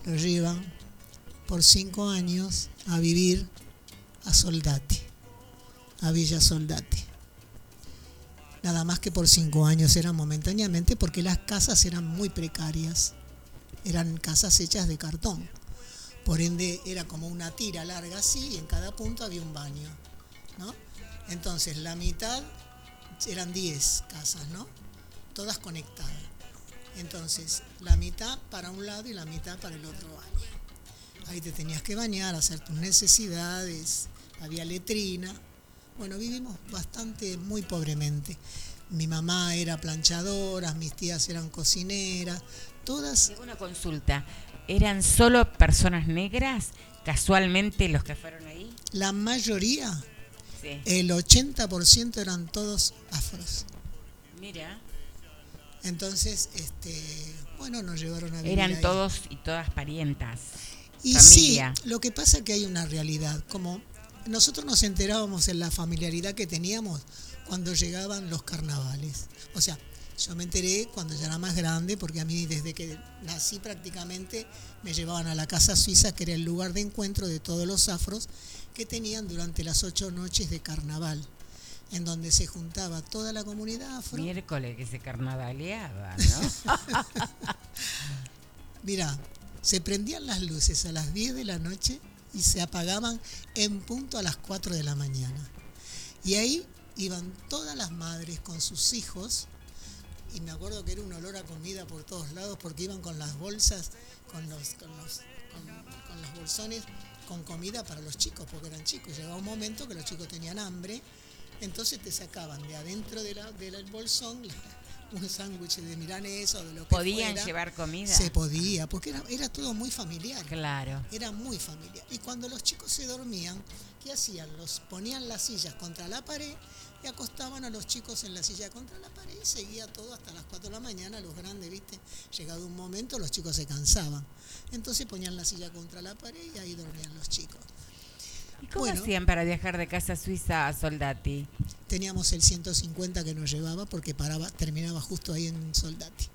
lo llevan por cinco años a vivir a Soldati, a Villa Soldati. Nada más que por cinco años eran momentáneamente porque las casas eran muy precarias, eran casas hechas de cartón. Por ende era como una tira larga así y en cada punto había un baño. ¿no? Entonces la mitad eran 10 casas, ¿no? Todas conectadas. Entonces la mitad para un lado y la mitad para el otro baño. Ahí te tenías que bañar, hacer tus necesidades, había letrina. Bueno, vivimos bastante, muy pobremente. Mi mamá era planchadora, mis tías eran cocineras, todas Tengo una consulta. ¿Eran solo personas negras casualmente los que fueron ahí? La mayoría, Sí. el 80% eran todos afros. Mira, Entonces, este, bueno, nos llevaron a vivir eran ahí. todos y todas parientas. Y familia. sí, lo que pasa es que hay una realidad. Como nosotros nos enterábamos en la familiaridad que teníamos cuando llegaban los carnavales. O sea, yo me enteré cuando ya era más grande, porque a mí desde que nací prácticamente me llevaban a la Casa Suiza, que era el lugar de encuentro de todos los afros que tenían durante las ocho noches de carnaval, en donde se juntaba toda la comunidad afro. Miércoles que se carnavaleaba, ¿no? Mira, se prendían las luces a las 10 de la noche y se apagaban en punto a las 4 de la mañana. Y ahí iban todas las madres con sus hijos y me acuerdo que era un olor a comida por todos lados porque iban con las bolsas, con los, con los, con- los bolsones con comida para los chicos, porque eran chicos. Llegaba un momento que los chicos tenían hambre, entonces te sacaban de adentro de la- del bolsón un sándwich de milanesa o de lo que ¿Podían fuera. llevar comida? Se podía, porque era, era todo muy familiar. Claro. Era muy familiar. Y cuando los chicos se dormían, ¿qué hacían? Los ponían las sillas contra la pared y acostaban a los chicos en la silla contra la pared y seguía todo hasta las 4 de la mañana. Los grandes, ¿viste? Llegado un momento, los chicos se cansaban. Entonces ponían la silla contra la pared y ahí dormían los chicos. ¿Y cómo Bueno. hacían para viajar de casa suiza a Soldati? Teníamos el 150 que nos llevaba porque paraba, terminaba justo ahí en Soldati.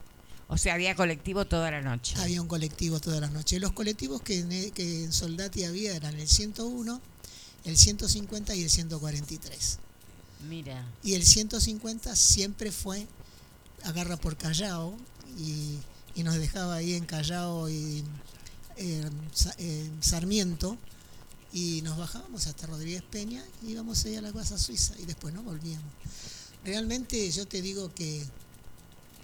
O sea, había colectivo toda la noche. Había un colectivo todas las noches. Los colectivos que en, que en Soldati había eran el 101, el 150 y el 143. Mira. Y el 150 siempre fue agarra por Callao y, y nos dejaba ahí en Callao y eh, Sa- eh, Sarmiento y nos bajábamos hasta Rodríguez Peña y íbamos ahí a la casa suiza y después no volvíamos. Realmente yo te digo que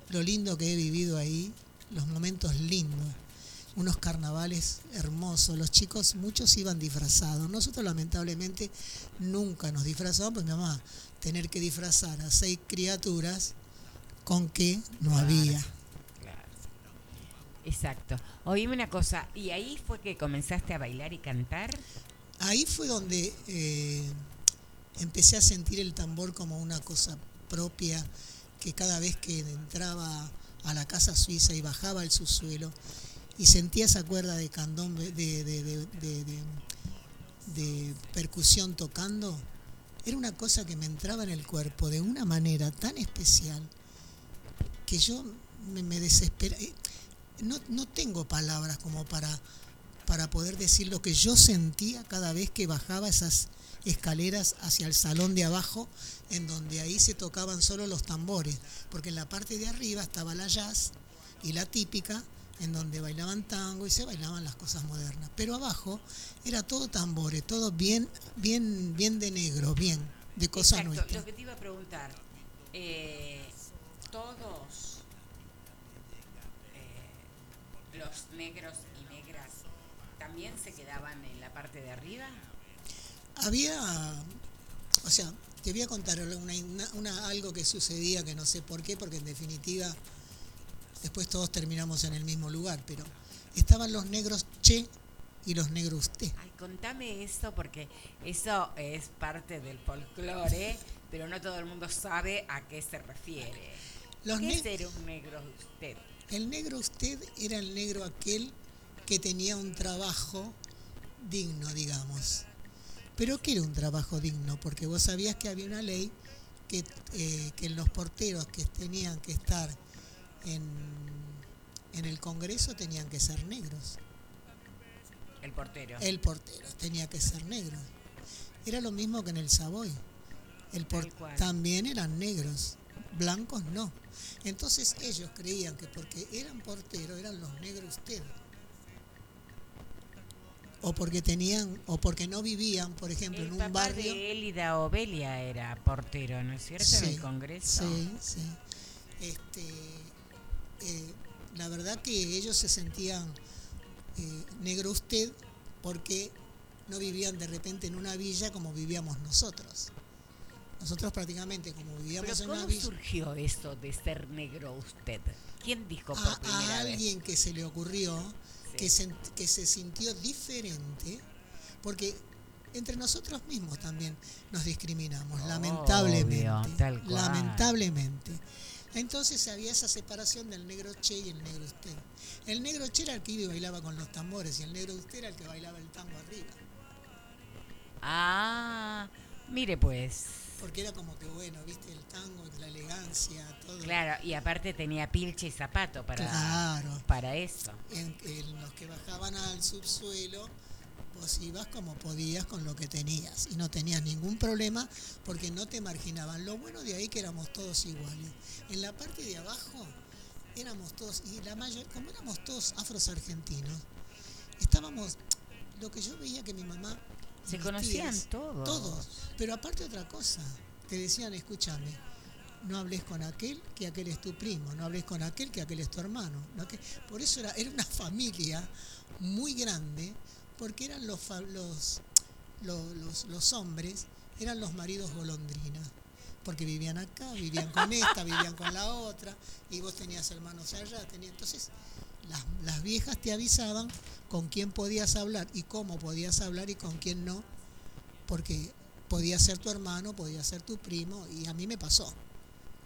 lo lindo que he vivido ahí, los momentos lindos, unos carnavales hermosos, los chicos muchos iban disfrazados, nosotros lamentablemente nunca nos disfrazamos, pues mi mamá tener que disfrazar a seis criaturas con que no Claro. había. Exacto. Oíme una cosa, ¿y ahí fue que comenzaste a bailar y cantar? Ahí fue donde eh, empecé a sentir el tambor como una cosa propia, que cada vez que entraba a la casa suiza y bajaba al subsuelo y sentía esa cuerda de candombe, de, de- de- de- percusión tocando, era una cosa que me entraba en el cuerpo de una manera tan especial que yo me, me desespera. eh, No, no tengo palabras como para, para poder decir lo que yo sentía cada vez que bajaba esas escaleras hacia el salón de abajo, en donde ahí se tocaban solo los tambores, porque en la parte de arriba estaba la jazz y la típica, en donde bailaban tango y se bailaban las cosas modernas. Pero abajo era todo tambores, todo bien, bien, bien de negro, bien, de cosa Exacto, nuestra. Lo que te iba a preguntar, eh, todos eh, los negros también se quedaban en la parte de arriba. Había, o sea, te voy a contar una- una- una- algo que sucedía que no sé por qué, porque en definitiva después todos terminamos en el mismo lugar, pero estaban los negros che y los negros usted. Ay, contame eso porque eso es parte del folclore, pero no todo el mundo sabe a qué se refiere. Los ¿Qué es ser un negro usted? El negro usted era el negro aquel que tenía un trabajo digno, digamos. Pero ¿qué era un trabajo digno? Porque vos sabías que había una ley que, eh, que los porteros que tenían que estar en, en el Congreso tenían que ser negros. El portero. El portero tenía que ser negro. Era lo mismo que en el Savoy. El por- también eran negros, blancos no. Entonces ellos creían que porque eran porteros eran los negros ustedes. O porque tenían, o porque no vivían, por ejemplo, el en un papá barrio. de Élida Obelia era portero, ¿no es cierto? en el Congreso. Sí, sí. Este, eh, la verdad que ellos se sentían eh, negro usted porque no vivían de repente en una villa como vivíamos nosotros. Nosotros prácticamente como vivíamos Pero en una ¿cómo villa, surgió eso de ser negro usted? ¿Quién dijo por a, a primera vez? alguien que se le ocurrió, Sí. Que, se, que se sintió diferente, porque entre nosotros mismos también nos discriminamos, lamentablemente. Lamentablemente. Entonces había esa separación del negro che y el negro usted. El negro che era el que iba y bailaba con los tambores y el negro usted era el que bailaba el tango arriba. Ah, mire pues. Porque era como que bueno, viste, el tango, la elegancia, todo. Claro, y aparte tenía pilche y zapato para, Claro. para eso. en, en los que bajaban al subsuelo, vos ibas como podías con lo que tenías y no tenías ningún problema porque no te marginaban. Lo bueno de ahí que éramos todos iguales. En la parte de abajo éramos todos, y la mayor, como éramos todos afros argentinos, estábamos, lo que yo veía que mi mamá... Se conocían tías, todos. Todos. Pero aparte otra cosa, te decían, escúchame, no hables con aquel que aquel es tu primo, no hables con aquel que aquel es tu hermano. no que- por eso era, era una familia muy grande, porque eran los, los, los, los, los hombres, eran los maridos golondrina, porque vivían acá, vivían con esta, vivían con la otra, y vos tenías hermanos allá, tenías, entonces las, las viejas te avisaban con quién podías hablar y cómo podías hablar y con quién no, porque podía ser tu hermano, podía ser tu primo, y a mí me pasó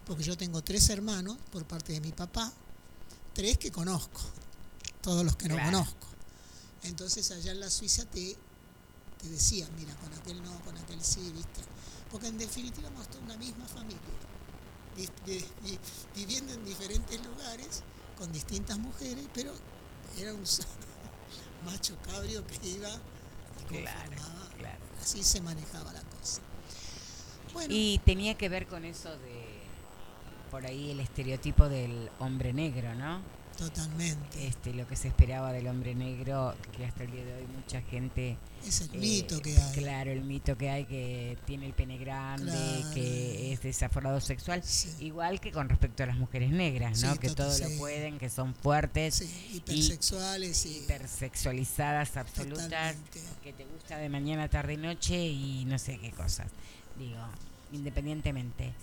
porque yo tengo tres hermanos por parte de mi papá, tres que conozco, todos los que no Claro. conozco. Entonces allá en la Suiza te, te decía, mira, con aquel no, con aquel sí, ¿viste? Porque en definitiva somos toda una misma familia, vi- vi- vi- viviendo en diferentes lugares, con distintas mujeres, pero era un solo macho cabrio que iba y claro. Así se manejaba la cosa. Bueno, Y tenía que ver con eso de, por ahí, el estereotipo del hombre negro, ¿no? Totalmente. Este, lo que se esperaba del hombre negro, que hasta el día de hoy mucha gente... Es el eh, mito que hay. Claro, el mito que hay, que tiene el pene grande, Claro. que es desaforado sexual. Sí. Igual que con respecto a las mujeres negras, ¿no? Sí, que todo sí. lo pueden, que son fuertes, Sí, hipersexuales y hipersexualizadas absolutas, Totalmente. que te gusta de mañana, tarde y noche y no sé qué cosas. Digo, independientemente,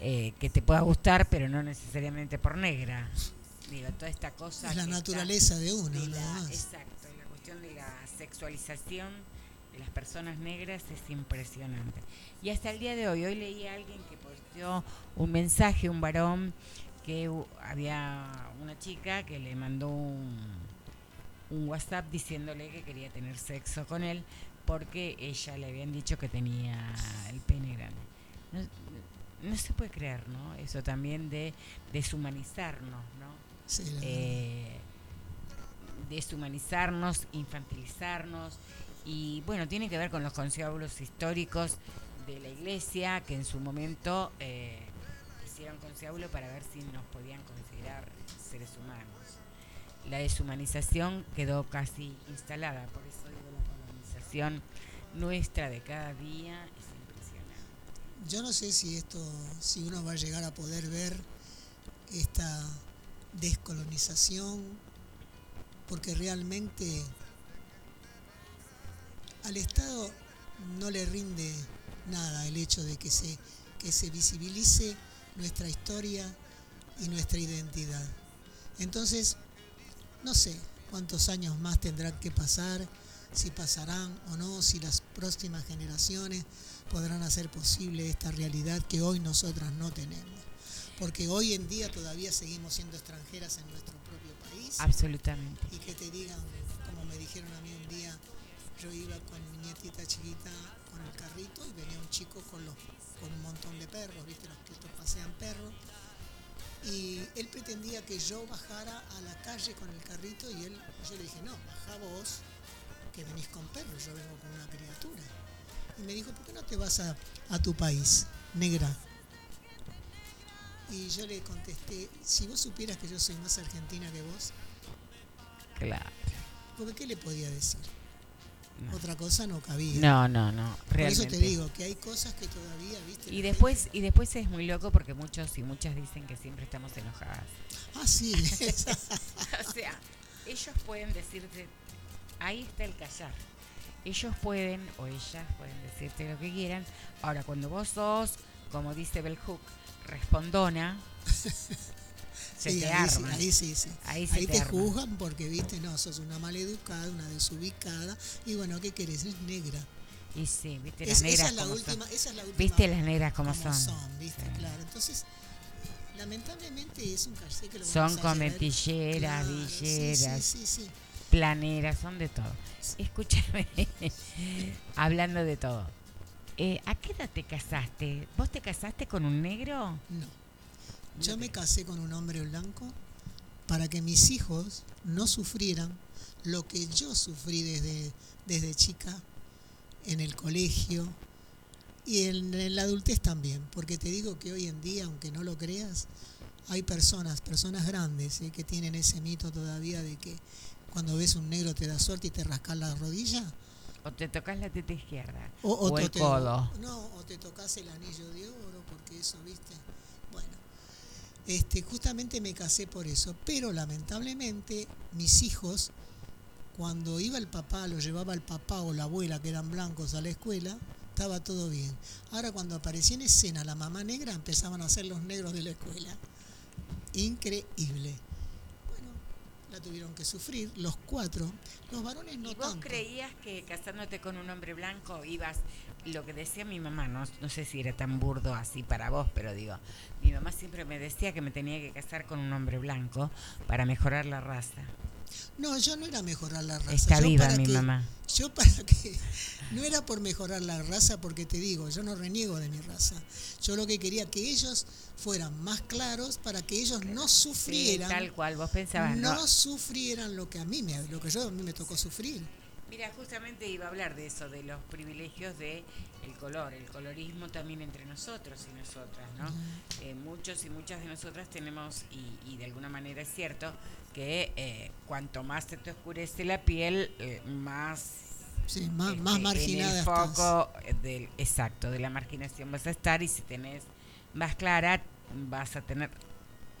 eh, que te pueda gustar, pero no necesariamente por negra. Digo, toda esta cosa. es la está naturaleza de uno, de nada la- más. exacto, la cuestión de la sexualización de las personas negras es impresionante. Y hasta el día de hoy, hoy leí a alguien que posteó un mensaje, un varón, que había una chica que le mandó un, un WhatsApp diciéndole que quería tener sexo con él porque ella le habían dicho que tenía el pene grande. No, no se puede creer, ¿no? Eso también de deshumanizarnos, ¿no? Sí, eh, deshumanizarnos, infantilizarnos y bueno, tiene que ver con los conciliábulos históricos de la iglesia que en su momento eh, hicieron conciliábulo para ver si nos podían considerar seres humanos. La deshumanización quedó casi instalada, por eso digo la colonización nuestra de cada día es impresionante. Yo no sé si esto, si uno va a llegar a poder ver esta descolonización, porque realmente al Estado no le rinde nada el hecho de que se, que se visibilice nuestra historia y nuestra identidad. Entonces, no sé cuántos años más tendrán que pasar, si pasarán o no, si las próximas generaciones podrán hacer posible esta realidad que hoy nosotras no tenemos. Porque hoy en día todavía seguimos siendo extranjeras en nuestro propio país Absolutamente. y que te digan, como me dijeron a mí un día, yo iba con mi nietita chiquita con el carrito y venía un chico con, los, con un montón de perros, ¿viste? Los que estos pasean perros. Y él pretendía que yo bajara a la calle con el carrito y él, yo le dije, no, baja vos, que venís con perros, yo vengo con una criatura. Y me dijo, ¿por qué no te vas a, a tu país, negra? Y yo le contesté, si vos supieras que yo soy más argentina que vos, Claro. porque ¿qué le podía decir? No. Otra cosa no cabía. No, no, no. Por eso Realmente. te digo que hay cosas que todavía, viste. Y después, gente- y después es muy loco porque muchos y muchas dicen que siempre estamos enojadas. Ah, sí. o sea, ellos pueden decirte, ahí está el callar. Ellos pueden, o ellas pueden decirte lo que quieran. Ahora, cuando vos sos, como dice Bell Hook, respondona, se Sí, te ahí, sí, ahí sí, sí. Ahí se Ahí te juzgan porque, viste, no, sos una maleducada, una desubicada. Y bueno, ¿qué querés? Es negra. Y sí, viste Es- las negras esa, es la última, son. esa es la última. Viste las negras como, como son. viste, Sí. claro. Entonces, lamentablemente es un caché que lo Son cometilleras, Claro, villeras, sí. planeras, son de todo. Escúchame, hablando de todo. Eh, ¿A qué edad te casaste? ¿Vos te casaste con un negro? No. Yo me casé con un hombre blanco para que mis hijos no sufrieran lo que yo sufrí desde, desde chica en el colegio y en, en la adultez también. Porque te digo que hoy en día, aunque no lo creas, hay personas, personas grandes, ¿eh? que tienen ese mito todavía de que cuando ves un negro te da suerte y te rascas la rodilla. ¿O te tocas la teta izquierda? O, ¿O o el te- codo? No, o te tocas el anillo de oro, porque eso, viste. Bueno, este, justamente me casé por eso. Pero lamentablemente, mis hijos, cuando iba el papá, lo llevaba el papá o la abuela, que eran blancos, a la escuela, estaba todo bien. Ahora, cuando aparecía en escena la mamá negra, empezaban a ser los negros de la escuela. Increíble. La tuvieron que sufrir, los cuatro. Los varones no ¿Y vos tanto. creías que casándote con un hombre blanco ibas, lo que decía mi mamá, no, no sé si era tan burdo así para vos, pero digo, mi mamá siempre me decía que me tenía que casar con un hombre blanco para mejorar la raza. No, yo no era mejorar la raza. Está yo viva para mi que- mamá. Yo para que no era por mejorar la raza, porque te digo, yo no reniego de mi raza. Yo lo que quería que ellos fueran más claros para que ellos no Sí, sufrieran, tal cual, vos pensabas, no, no. sufrieran lo que a mí me, lo que yo a mí me tocó sufrir. Mira, justamente iba a hablar de eso, de los privilegios de el color, el colorismo también entre nosotros y nosotras, ¿no? Eh, muchos y muchas de nosotras tenemos, y, y de alguna manera es cierto, que eh, cuanto más se te oscurece la piel, eh, más Sí, más, este, más en marginada el estás. foco del exacto de la marginación vas a estar y si tenés más clara vas a tener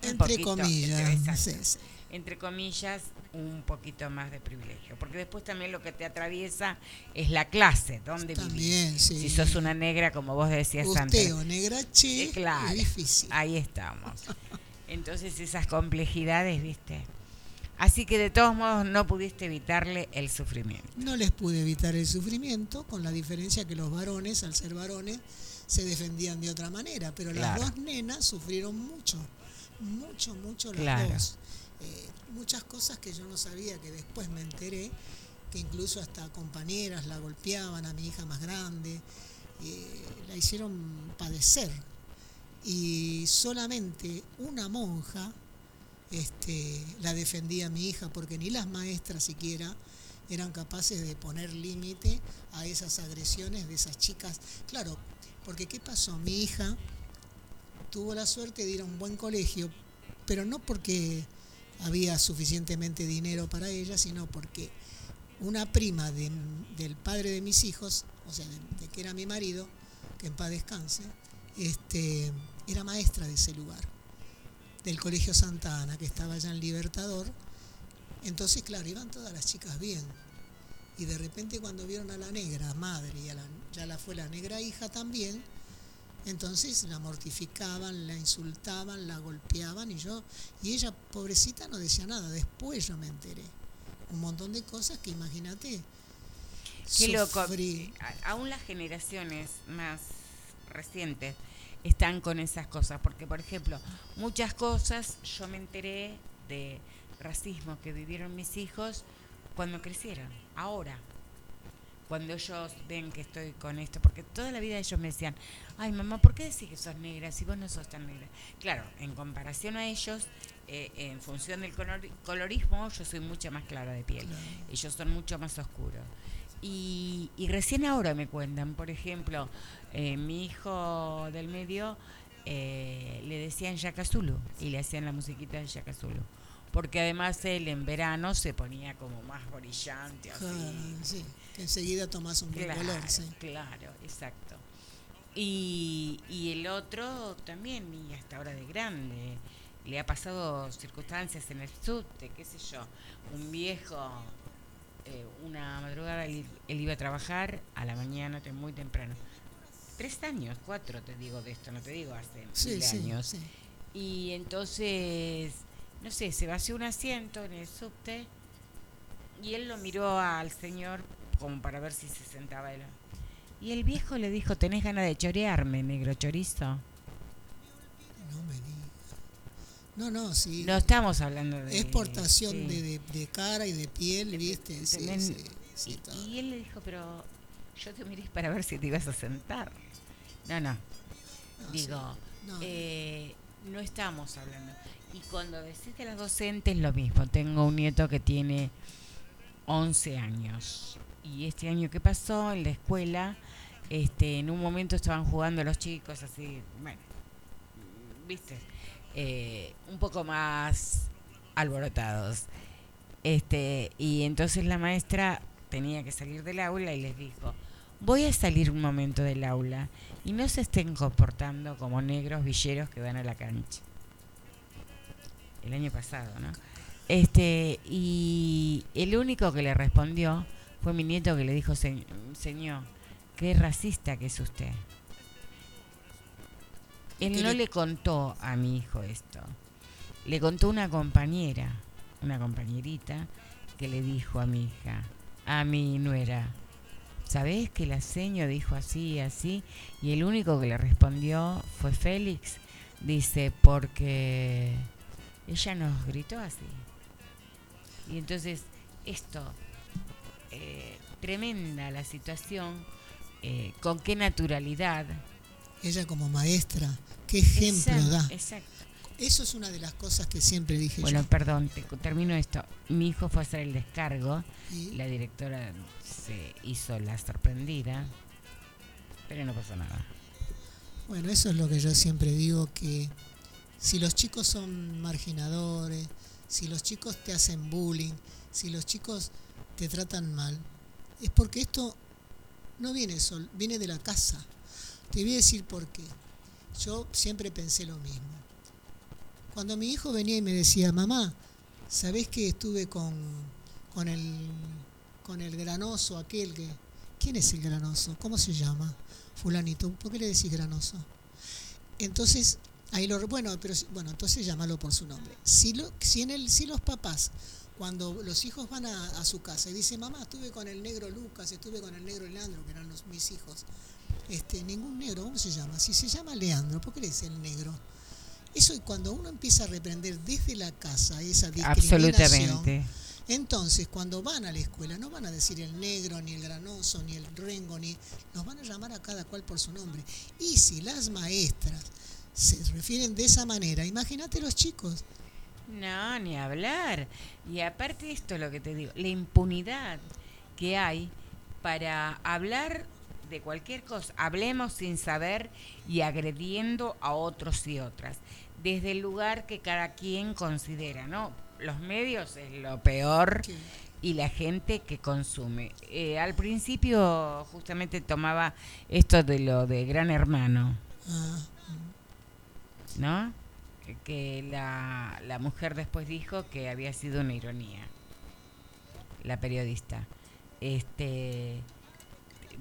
un Entre poquito- comillas, entre- sí, sí. entre comillas un poquito más de privilegio porque después también lo que te atraviesa es la clase donde vivís También, sí. si sos una negra como vos decías Usted antes o negrache eh, claro, es difícil. ahí estamos entonces esas complejidades viste así que de todos modos no pudiste evitarle el sufrimiento No les pude evitar el sufrimiento, con la diferencia que los varones, al ser varones, se defendían de otra manera. Pero Claro. las dos nenas sufrieron mucho, mucho, mucho las Claro. dos. Eh, muchas cosas que yo no sabía, que después me enteré, que incluso hasta compañeras la golpeaban a mi hija más grande, eh, la hicieron padecer. Y solamente una monja este, la defendía mi hija, porque ni las maestras siquiera eran capaces de poner límite a esas agresiones de esas chicas. Claro, porque ¿qué pasó? Mi hija tuvo la suerte de ir a un buen colegio, pero no porque había suficientemente dinero para ella, sino porque una prima de- del padre de mis hijos, o sea, de, de que era mi marido, que en paz descanse, este, era maestra de ese lugar, del Colegio Santa Ana, que estaba allá en Libertador. Entonces, claro, iban todas las chicas bien. Y de repente cuando vieron a la negra madre y a la, ya la fue la negra hija también, entonces la mortificaban, la insultaban, la golpeaban y yo, y ella pobrecita no decía nada, después yo me enteré. Un montón de cosas que imagínate. Qué loco. sufrí. A- Aún las generaciones más recientes están con esas cosas. Porque, por ejemplo, muchas cosas yo me enteré de racismo que vivieron mis hijos cuando crecieron. Ahora. Cuando ellos ven que estoy con esto. Porque toda la vida ellos me decían, ay mamá, ¿por qué decís que sos negra si vos no sos tan negra? Claro, en comparación a ellos, eh, en función del color- colorismo, yo soy mucho más clara de piel. Ellos son mucho más oscuros. Y, y recién ahora me cuentan, por ejemplo, eh, mi hijo del medio eh, le decían Yakazulu y le hacían la musiquita de Yakazulu. Porque además él en verano se ponía como más brillante, así. Claro, sí, que enseguida tomás un buen Claro, color, sí. claro, exacto. Y, y el otro también, y hasta ahora de grande, le ha pasado circunstancias en el subte, qué sé yo, un viejo, eh, una madrugada él, él iba a trabajar a la mañana, muy temprano. Tres años, cuatro te digo de esto, no te digo hace Sí, mil sí, años. sí. Y entonces, no sé, se vació un asiento en el subte y él lo miró al señor como para ver si se sentaba él. Y el viejo le dijo, ¿tenés ganas de chorearme, negro chorizo? No me digas. No, no, sí. No estamos hablando de... Exportación sí. de, de, de cara y de piel, ¿viste? Sí, sí, sí, y, él le dijo, pero yo te miré para ver si te ibas a sentar. No, no, No, digo. No, eh, no estamos hablando. Y cuando decís de las docentes, lo mismo. Tengo un nieto que tiene 11 años. Y este año que pasó en la escuela, este, en un momento estaban jugando los chicos así, bueno, viste, Eh, un poco más alborotados. Este, y entonces la maestra tenía que salir del aula y les dijo, voy a salir un momento del aula y no se estén comportando como negros villeros que van a la cancha. El año pasado, ¿no? Este, y el único que le respondió fue mi nieto que le dijo, "Se- señor, qué racista que es usted. Él ¿Qué no le- contó a mi hijo esto. Le contó una compañera, una compañerita, que le dijo a mi hija, a mi nuera, ¿sabés que la seño dijo así y así? Y el único que le respondió fue Félix. Dice, porque ella nos gritó así. Y entonces, esto, eh, tremenda la situación, eh, con qué naturalidad. Ella como maestra, qué ejemplo Exacto, da. Exacto. Eso es una de las cosas que siempre dije Bueno, yo. perdón, te, termino esto. Mi hijo fue a hacer el descargo, Y- la directora se hizo la sorprendida, pero no pasó nada. Bueno, eso es lo que yo siempre digo, que si los chicos son marginadores, si los chicos te hacen bullying, si los chicos te tratan mal, es porque esto no viene sol, viene de la casa. Te voy a decir por qué. Yo siempre pensé lo mismo. Cuando mi hijo venía y me decía, mamá, ¿sabés que estuve con, con, el, con el granoso aquel que... ¿Quién es el granoso? ¿Cómo se llama? Fulanito. ¿Por qué le decís granoso? Entonces, ahí lo... Bueno, pero bueno, entonces llámalo por su nombre. Si, si, en el, si los papás, cuando los hijos van a, a su casa y dicen, mamá, estuve con el negro Lucas, estuve con el negro Leandro, que eran los, mis hijos, este, ningún negro, ¿cómo se llama? Si se llama Leandro, ¿por qué le dice el negro? Eso y cuando uno empieza a reprender desde la casa esa discriminación, Absolutamente. entonces cuando van a la escuela no van a decir el negro, ni el granoso, ni el rengo, ni los van a llamar a cada cual por su nombre. Y si las maestras se refieren de esa manera, imagínate los chicos. No, ni hablar. Y aparte esto es lo que te digo, la impunidad que hay para hablar de cualquier cosa. Hablemos sin saber y agrediendo a otros y otras. Desde el lugar que cada quien considera, ¿no? Los medios es lo peor y la gente que consume. Eh, al principio justamente tomaba esto de lo de Gran Hermano. ah, ¿no? Que la, la mujer después dijo que había sido una ironía, la periodista. Este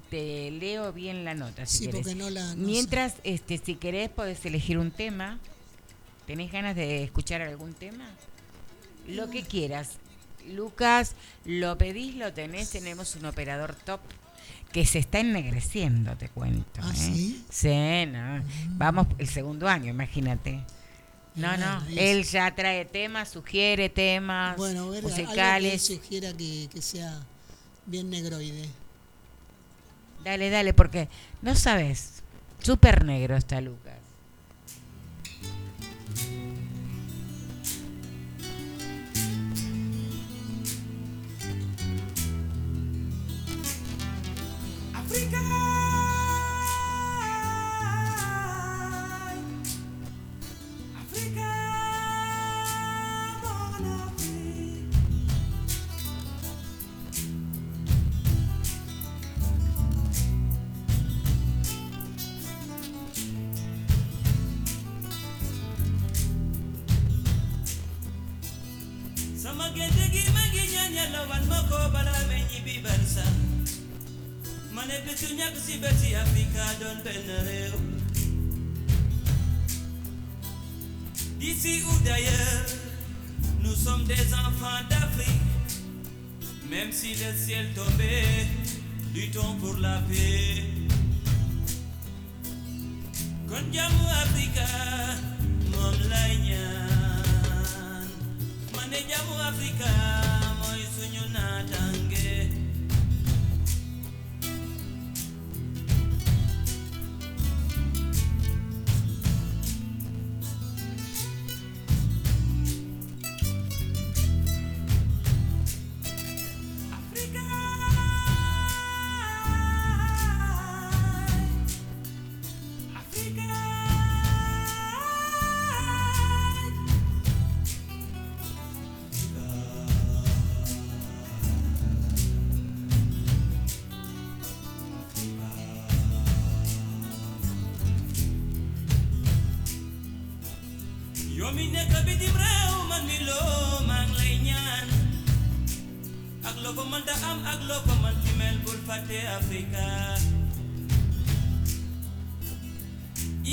te leo bien la nota si Sí, querés. porque no la- no Mientras, este, si querés, podés elegir un tema. ¿Tenés ganas de escuchar algún tema? Lo que quieras. Lucas, lo pedís, lo tenés, tenemos un operador top que se está ennegreciendo, te cuento. ¿Ah, ¿eh? sí? Sí, no. Vamos el segundo año, imagínate. No, no, él ya trae temas, sugiere temas Bueno, ver, algo que él musicales. sugiera que, que sea bien negroide. Dale, dale, porque no sabes. Súper negro está Lucas. Yow mi nekk bitim réew man mi loo maa ngi lay ñaan ak loo ko Afrika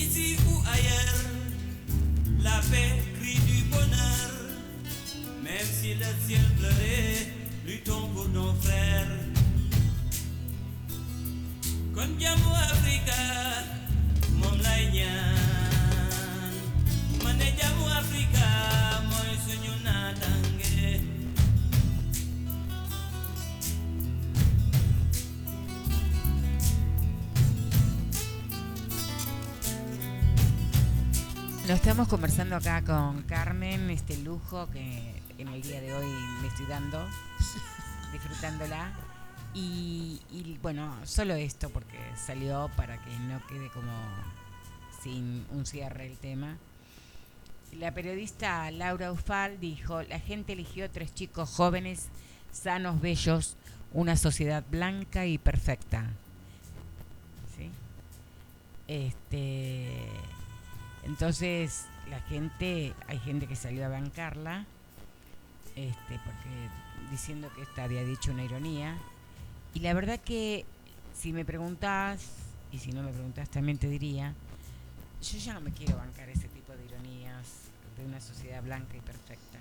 ici ou ailleurs la paix crie du bonheur. Même si le ciel pleurait luttons pour nos frères kon jàmmu Afrika moom lay Lo estamos conversando acá con Carmen, este lujo que en el día de hoy me estoy dando, disfrutándola. Y, y, bueno, solo esto porque salió para que no quede como sin un cierre el tema. La periodista Laura Ufal dijo, la gente eligió tres chicos jóvenes, sanos, bellos, una sociedad blanca y perfecta. ¿Sí? Este, entonces la gente, hay gente que salió a bancarla, este, porque diciendo que esta había dicho una ironía. Y la verdad que si me preguntás, y si no me preguntás también te diría, yo ya no me quiero bancar ese de una sociedad blanca y perfecta,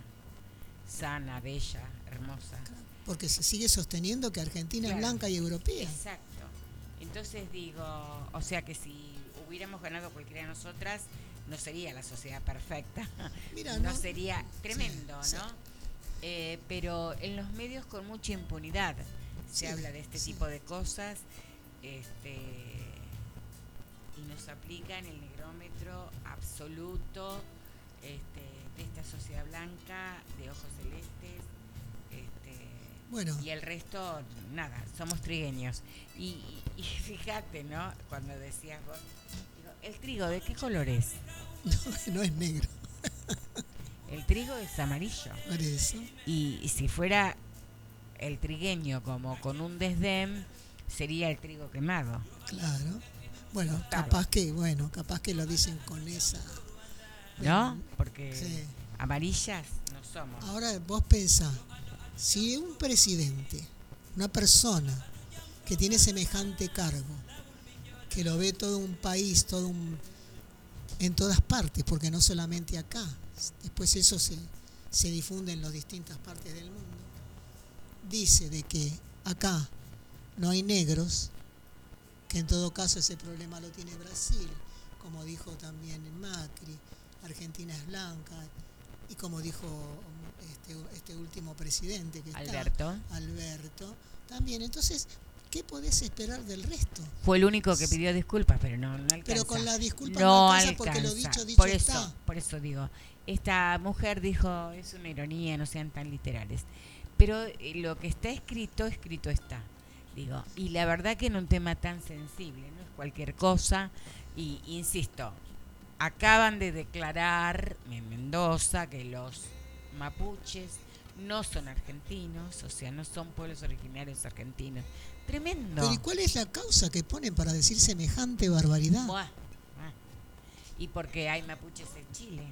sana, bella, hermosa. Porque se sigue sosteniendo que Argentina Claro. es blanca y europea. Exacto. Entonces digo, o sea que si hubiéramos ganado cualquiera de nosotras, no sería la sociedad perfecta. Mira, no, no- sería tremendo, sí. ¿no? Eh, pero en los medios con mucha impunidad se Sí, habla de este tipo de cosas este, y nos aplican el negrómetro absoluto este, esta sociedad blanca, de ojos celestes. Este, Bueno, y el resto, nada, somos trigueños. Y, fíjate, ¿no? Cuando decías vos, digo, ¿el trigo de qué color es? no, no es negro. El trigo es amarillo. Por eso. Y, y si fuera el trigueño como con un desdén, sería el trigo quemado. Claro. Bueno, capaz que, bueno, capaz que lo dicen con esa. ¿No? Porque sí. amarillas no somos. Ahora vos pensá, si un presidente una persona que tiene semejante cargo, que lo ve todo un país, todo un, en todas partes, porque no solamente acá, después eso se, se difunde en las distintas partes del mundo, dice de que acá no hay negros, que en todo caso ese problema lo tiene Brasil, como dijo también Macri, Argentina es blanca, y como dijo este, este último presidente que está, Alberto. Alberto, también. Entonces, ¿qué podés esperar del resto? Fue el único que pidió disculpas, pero no, no alcanza. Pero con la disculpa no no alcanza porque lo dicho, dicho por eso, está. Por eso digo, esta mujer dijo, es una ironía, no sean tan literales. Pero eh, lo que está escrito, escrito está. Digo, y la verdad que en un tema tan sensible, no es cualquier cosa, y insisto, acaban de declarar en Mendoza que los mapuches no son argentinos, o sea, no son pueblos originarios argentinos. Tremendo. Pero ¿y cuál es la causa que ponen para decir semejante barbaridad? Buah, ah. Y porque hay mapuches en Chile.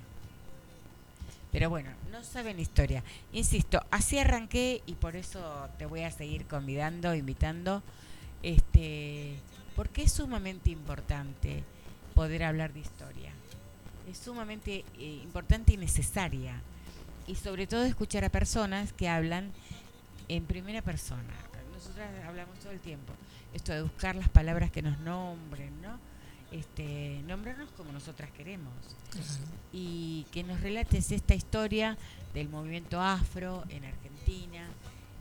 Pero bueno, no saben historia. Insisto, así arranqué y por eso te voy a seguir convidando, invitando, este, porque es sumamente importante poder hablar de historia. Es sumamente eh, importante y necesaria. Y sobre todo escuchar a personas que hablan en primera persona. Nosotras hablamos todo el tiempo. Esto de buscar las palabras que nos nombren, ¿no? Este, nombrarnos como nosotras queremos Claro. y que nos relates esta historia del movimiento afro en Argentina,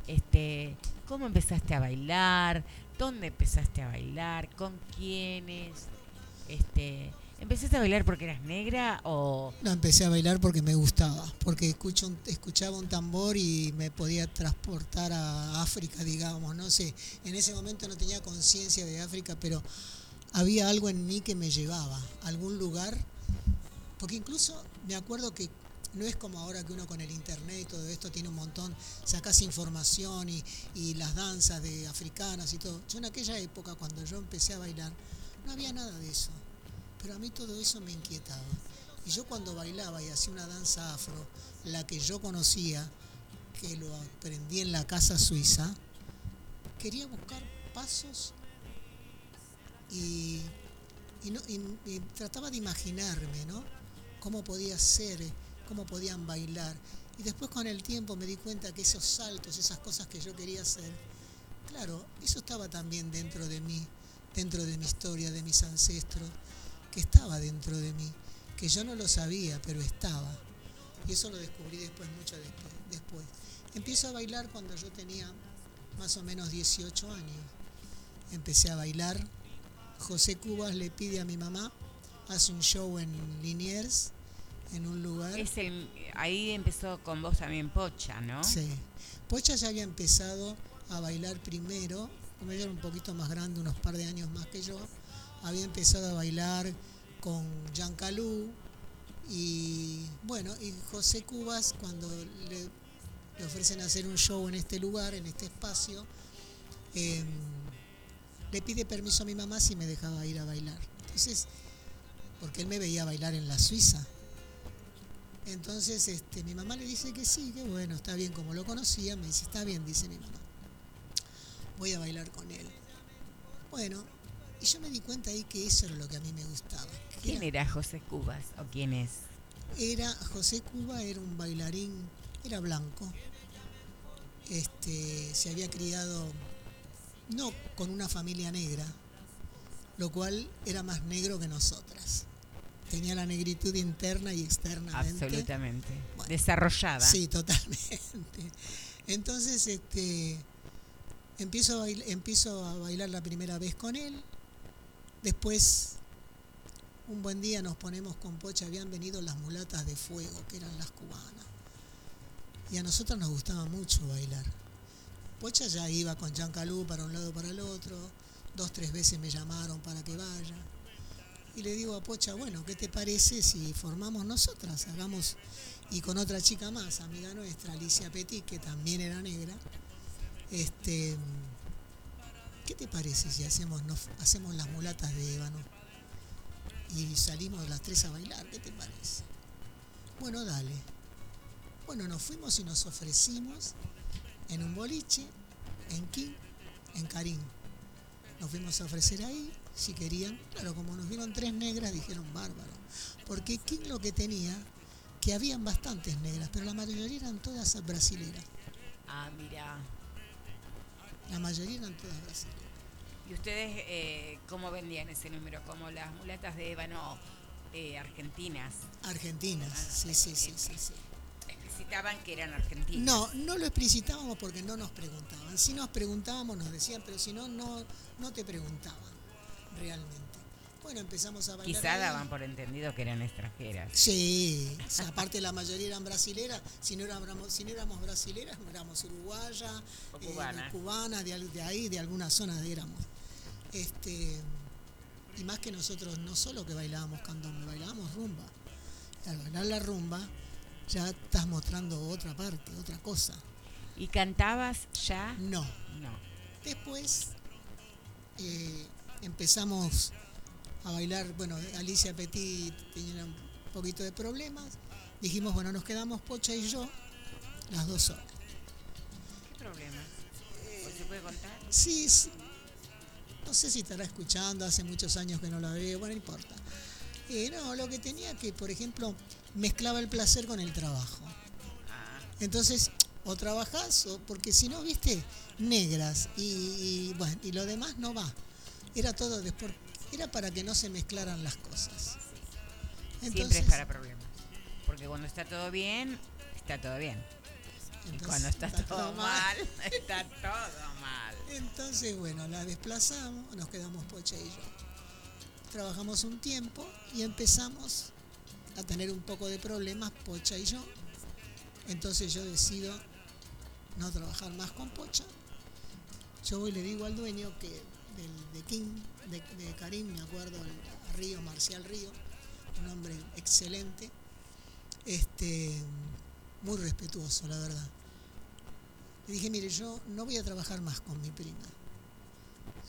este, cómo empezaste a bailar, dónde empezaste a bailar, con quiénes, este, ¿empezaste a bailar porque eras negra o No, empecé a bailar porque me gustaba, porque escucho un- escuchaba un tambor y me podía transportar a África, digamos, no sé, en ese momento no tenía conciencia de África, pero había algo en mí que me llevaba a algún lugar, porque incluso me acuerdo que no es como ahora que uno con el internet y todo esto tiene un montón, sacas información y, y las danzas de africanas y todo. Yo en aquella época, cuando yo empecé a bailar, no había nada de eso. Pero a mí todo eso me inquietaba. Y yo cuando bailaba y hacía una danza afro, la que yo conocía, que lo aprendí en la casa suiza, quería buscar pasos y, y no- y- trataba de imaginarme, ¿no? Cómo podía ser, cómo podían bailar. Y después con el tiempo me di cuenta que esos saltos, esas cosas que yo quería hacer, claro, eso estaba también dentro de mí, dentro de mi historia, de mis ancestros, que estaba dentro de mí, que yo no lo sabía, pero estaba. Y eso lo descubrí después, mucho después. después. Empiezo a bailar cuando yo tenía más o menos 18 años. Empecé a bailar. José Cubas le pide a mi mamá, hace un show en Liniers, en un lugar. es el, ahí empezó con vos también Pocha, ¿no? Sí. Pocha ya había empezado a bailar primero, como ella era un poquito más grande, unos par de años más que yo, había empezado a bailar con Jean Calú y bueno, y José Cubas cuando le, le ofrecen hacer un show en este lugar, en este espacio, em, le pide permiso a mi mamá si me dejaba ir a bailar. Entonces, porque él me veía bailar en la Suiza. Entonces este, mi mamá le dice que sí, que bueno, está bien, como lo conocía, me dice, está bien, dice mi mamá. Voy a bailar con él. Bueno, y yo me di cuenta ahí que eso era lo que a mí me gustaba. ¿Quién era José Cubas o quién es? era José Cuba era un bailarín, era blanco. Este, se había criado no con una familia negra, lo cual era más negro que nosotras. Tenía la negritud interna y externamente. Absolutamente. Bueno. Desarrollada. Sí, totalmente. Entonces, este, empiezo, a empiezo a bailar la primera vez con él. Después, un buen día nos ponemos con Pocha, habían venido las mulatas de fuego, que eran las cubanas. Y a nosotros nos gustaba mucho bailar. Pocha ya iba con Jean Calú para un lado para el otro. Dos, tres veces me llamaron para que vaya. Y le digo a Pocha, bueno, ¿qué te parece si formamos nosotras? Hagamos, y con otra chica más, amiga nuestra, Alicia Petit, que también era negra. Este, ¿Qué te parece si hacemos, nos, hacemos las mulatas de ébano? Y salimos las tres a bailar, ¿qué te parece? Bueno, dale. Bueno, nos fuimos y nos ofrecimos en un boliche en King, en Karim. Nos fuimos a ofrecer ahí, si querían. Claro, como nos vieron tres negras, dijeron bárbaro. Porque King lo que tenía, que habían bastantes negras, pero la mayoría eran todas brasileras. Ah, mira. La mayoría eran todas brasileras. ¿Y ustedes eh, cómo vendían ese número? Como las mulatas de ébano eh, argentinas. Argentinas, Ah, sí, sí, sí, sí, sí. Explicitaban que eran argentinas. No, no lo explicitábamos porque no nos preguntaban. Si nos preguntábamos nos decían, pero si no, no, no te preguntaban realmente. Bueno, empezamos a bailar. Quizá daban por entendido que eran extranjeras. Sí, o sea, aparte la mayoría eran brasileras, si no éramos, si no éramos brasileras, éramos uruguayas, eh, cubanas. cubanas, de, de ahí, de alguna zona de éramos. Este, y más que nosotros, no solo que bailábamos candombe, bailábamos rumba. Y al bailar la rumba, ya estás mostrando otra parte, otra cosa. ¿Y cantabas ya? No. No. Después eh, empezamos a bailar, bueno, Alicia Petit tenía un poquito de problemas. Dijimos, bueno, nos quedamos Pocha y yo las dos horas. ¿Qué problema? ¿Se puede contar? Sí, sí. No sé si estará escuchando, hace muchos años que no la veo, bueno, no importa. Eh, no, lo que tenía que, por ejemplo, mezclaba el placer con el trabajo. Entonces, o trabajás, o, porque si no, viste, negras y, y, bueno, y lo demás no va. Era todo después, era para que no se mezclaran las cosas. Siempre es para problemas. Porque cuando está todo bien, está todo bien. Y cuando está, todo, mal, está todo mal. Entonces, bueno, la desplazamos, nos quedamos Pocha y yo. Trabajamos un tiempo y empezamos a tener un poco de problemas, Pocha y yo. Entonces yo decido no trabajar más con Pocha. Yo voy y le digo al dueño que del, de King, de, de Karim, me acuerdo, el Río, Marcial Río, un hombre excelente, este, muy respetuoso, la verdad. Le dije, mire, yo no voy a trabajar más con mi prima.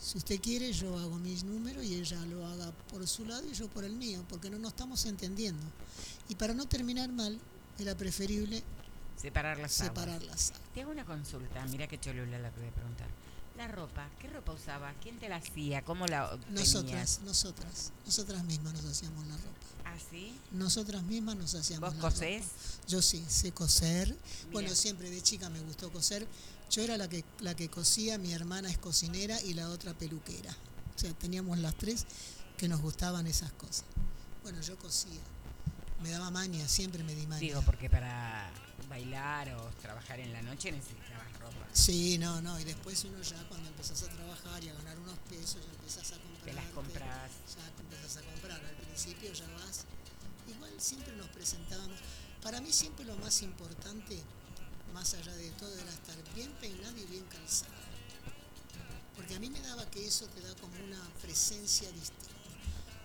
Si usted quiere, yo hago mis números y ella lo haga por su lado y yo por el mío, porque no nos estamos entendiendo. Y para no terminar mal, era preferible Separar las aguas. separar las aguas. Te hago una consulta, mira qué cholula la que voy a preguntar. La ropa, ¿qué ropa usaba? ¿Quién te la hacía? ¿Cómo la obtenías? Nosotras, nosotras, nosotras mismas nos hacíamos la ropa. ¿Ah, sí? Nosotras mismas nos hacíamos ¿Vos cosés? ropa. Yo sí, sé coser. Mira. Bueno, siempre de chica me gustó coser. Yo era la que, la que cosía, mi hermana es cocinera y la otra peluquera. O sea, teníamos las tres que nos gustaban esas cosas. Bueno, yo cosía. Me daba maña, siempre me di maña. Digo, porque para bailar o trabajar en la noche necesitabas ropa. Sí, no, no. Y después uno ya cuando empezás a trabajar y a ganar unos pesos, ya empezás a comprar. Te las compras. Principio ya vas. Igual siempre nos presentábamos. Para mí siempre lo más importante, más allá de todo, era estar bien peinado y bien calzado. Porque a mí me daba que eso te da como una presencia distinta.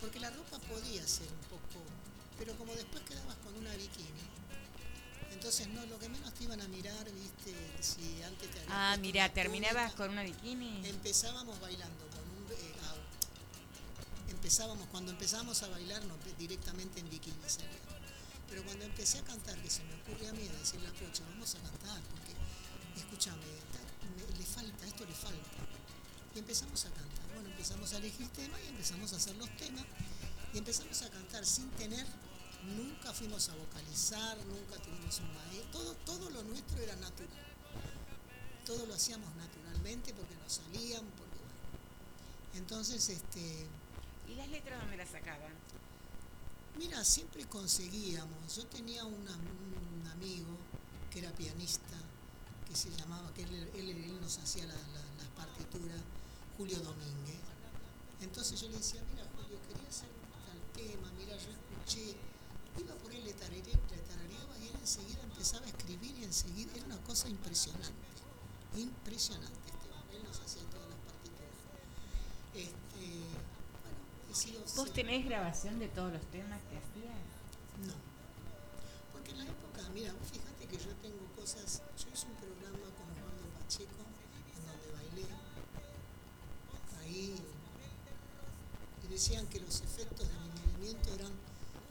Porque la ropa podía ser un poco, pero como después quedabas con una bikini, entonces no, lo que menos te iban a mirar, viste, si antes te Ah, mira, terminabas con una bikini. Empezábamos bailando empezábamos cuando empezábamos a bailar no directamente en bikini salía. Pero cuando empecé a cantar, que se me ocurre a mí a decirle a Pocha, vamos a cantar, porque escúchame, le falta, esto le falta. Y empezamos a cantar. Bueno, empezamos a elegir temas y empezamos a hacer los temas y empezamos a cantar sin tener, nunca fuimos a vocalizar, nunca tuvimos un maestro, todo, todo lo nuestro era natural todo lo hacíamos naturalmente porque nos salían, porque bueno. Entonces, este, ¿Y las letras dónde las sacaban? mira, siempre conseguíamos. Yo tenía un amigo que era pianista, que se llamaba, que él, nos hacía la- la- las partituras, Julio Domínguez. Entonces yo le decía, mira Julio, quería hacer tal tema, mira, yo escuché, iba por él, le tarareaba y él enseguida empezaba a escribir y enseguida era una cosa impresionante, impresionante este hombre, él nos hacía todas las partituras. Este, he sido ¿Vos tenés grabación de todos los temas que hacías? no. Porque en la época, mira, vos fíjate que yo tengo cosas. Yo hice un programa con Osvaldo Pacheco en donde bailé. Ahí. Y decían que los efectos de mi movimiento eran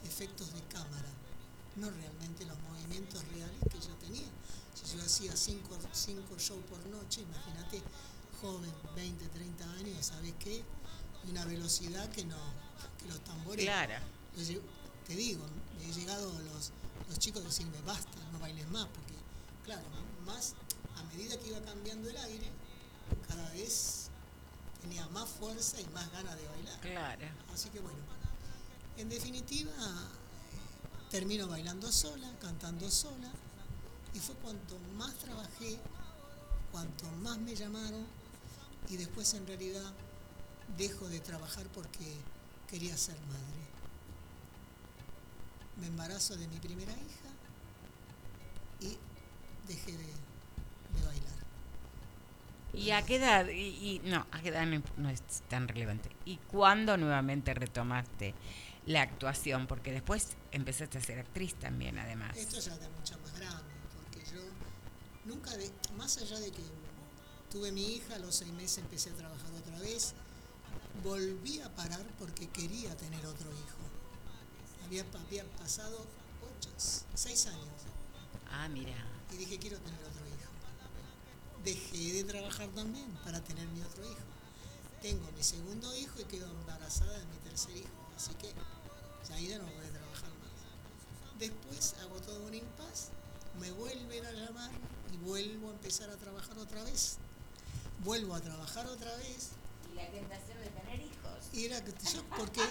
efectos de cámara. no realmente los movimientos reales que yo tenía. Si yo hacía cinco, cinco shows por noche, imagínate, joven, 20, 30 años, ¿sabes qué? Y una velocidad que no, que los tambores. Yo lle- te digo, he llegado los, los chicos a decirme basta, no bailes más, porque claro, más a medida que iba cambiando el aire, cada vez tenía más fuerza y más ganas de bailar. Claro. Así que bueno, en definitiva, termino bailando sola, cantando sola, y fue cuanto más trabajé, cuanto más me llamaron, y después en realidad dejo de trabajar porque quería ser madre. Me embarazo de mi primera hija y dejé de, de bailar. ¿Y a qué edad? Y, y- no, a qué edad no, no es tan relevante. ¿Y cuándo nuevamente retomaste la actuación? Porque después empezaste a ser actriz también, además. Esto ya de mucha más grande, porque yo nunca, de, más allá de que tuve mi hija, a los seis meses empecé a trabajar otra vez, volví a parar porque quería tener otro hijo. Había, había pasado ocho, seis años Ah, mira. y dije quiero tener otro hijo. Dejé de trabajar también para tener mi otro hijo. Tengo mi segundo hijo y quedo embarazada de mi tercer hijo, así que ya ahí ya no voy a trabajar más. Después hago todo un impas, me vuelven a llamar y vuelvo a empezar a trabajar otra vez. Vuelvo a trabajar otra vez ¿Y la tentación de tener hijos? y era que yo, porque,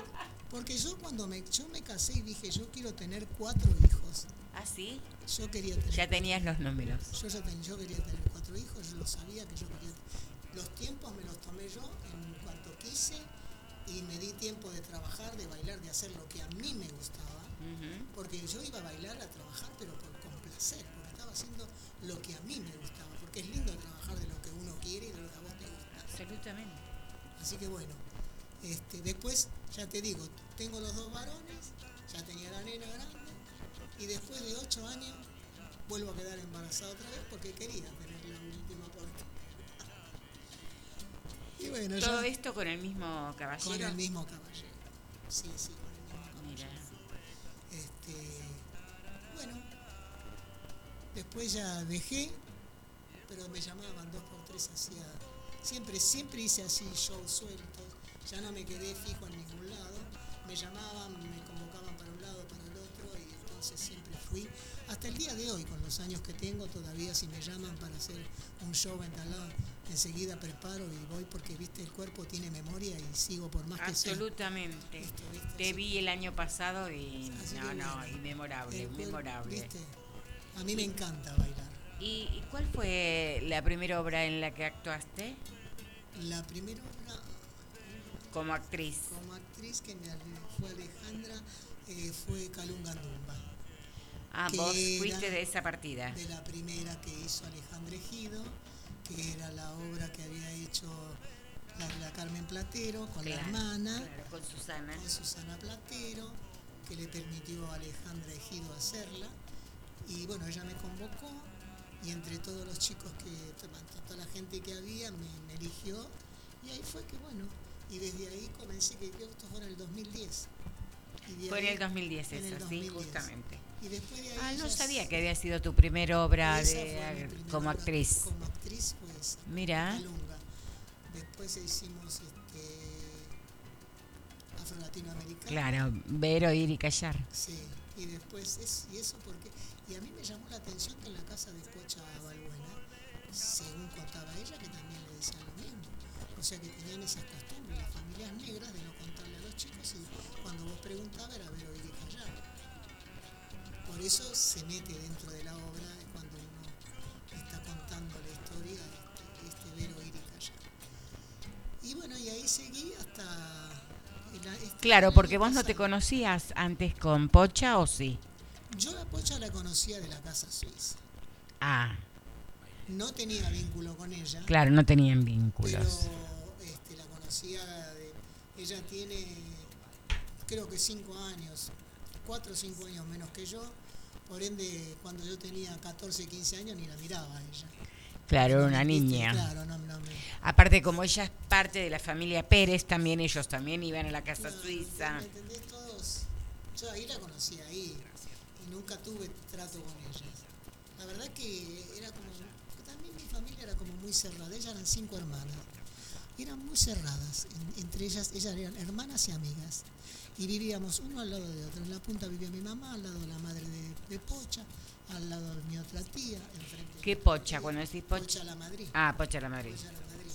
porque yo cuando me, yo me casé y dije yo quiero tener cuatro hijos. ¿Ah, sí? Yo quería tener Ya tenías los números. Yo ya ten- yo quería tener cuatro hijos, yo lo sabía que yo quería. Los tiempos me los tomé yo en cuanto quise y me di tiempo de trabajar, de bailar, de hacer lo que a mí me gustaba, porque yo iba a bailar, a trabajar, pero por, con placer, porque estaba haciendo lo que a mí me gustaba, porque es lindo trabajar de lo que uno quiere y de lo que a vos te gusta. Absolutamente. Así que bueno, este, después, ya te digo, tengo los dos varones, ya tenía la nena grande, y después de ocho años vuelvo a quedar embarazada otra vez porque quería tener la última parte. Y bueno, Todo ya esto con el mismo caballero. con el mismo caballero. Sí, sí, con el mismo Mira. este, bueno, después ya dejé, pero me llamaban dos por tres, hacía, siempre, siempre hice así shows sueltos, ya no me quedé fijo en ningún lado, me llamaban, me convocaban para un lado, para el otro, y entonces siempre fui, hasta el día de hoy, con los años que tengo, todavía si me llaman para hacer un show en lado, enseguida preparo y voy porque, viste, el cuerpo tiene memoria y sigo por más que sea. Absolutamente. Viste, Te vi el año pasado y Así no, no, inmemorable, inmemorable. ¿viste? A mí me encanta bailar. ¿Y, y cuál fue la primera obra en la que actuaste La primera obra como actriz? como actriz que me fue Alejandra eh, fue Calungandumba, Ah, vos fuiste de esa partida. de la primera que hizo Alejandra Ejido, que era la obra que había hecho la, la Carmen Platero con la Claro, hermana, claro, con Susana. con Susana Platero, que le permitió a Alejandra Ejido hacerla. Y bueno, ella me convocó y entre todos los chicos que, toda la gente que había, me, me eligió. Y ahí fue que bueno, y desde ahí comencé, que creo que esto fue en el 2010. Y Fue en el 2010 en el eso, sí, 2010. justamente. Y después de ahí Ah, no sabía que había sido tu primera obra de, primera como obra actriz. Como actriz, pues. Mira. Calunga. Después hicimos este, Afro-Latinoamericano. Claro, ver, oír y callar. Sí, y después, es, y eso porque, y a mí me llamó la atención que en la casa de Pocha Balbuena, según contaba ella, que también le decían lo mismo. O sea que tenían esas costumbres, las familias negras, de no contarle a los chicos y cuando vos preguntabas era ver, oír y callar. Por eso se mete dentro de la obra cuando uno está contando la historia, este, este ver, oír y callar. Y bueno, y ahí seguí hasta... este Claro, porque vos no te conocías antes con Pocha o sí. Yo la Pocha la conocía de la casa suiza. Ah, No tenía vínculo con ella, claro, no tenían pero vínculos. este, la conocía de... Ella tiene, creo que cinco años, cuatro o cinco años menos que yo. Por ende, cuando yo tenía 14, 15 años, ni la miraba a ella. Claro, era una ¿Viste? niña. Claro, no, no me... Aparte, como ella es parte de la familia Pérez, también ellos también iban a la casa suiza. ¿Me entendés? Todos. Yo ahí la conocí ahí. Y nunca tuve trato con ellas. La verdad que era como, también mi familia era como muy cerrada, ellas eran cinco hermanas, eran muy cerradas, en- entre ellas, ellas eran hermanas y amigas, y vivíamos uno al lado de otro, en la punta vivía mi mamá, al lado de la madre de, de Pocha, al lado de mi otra tía, enfrente. ¿Qué pocha? tía. Cuando decís pocha. Pocha la Madrid. Ah, Pocha la Madrid. Pocha la Madrid.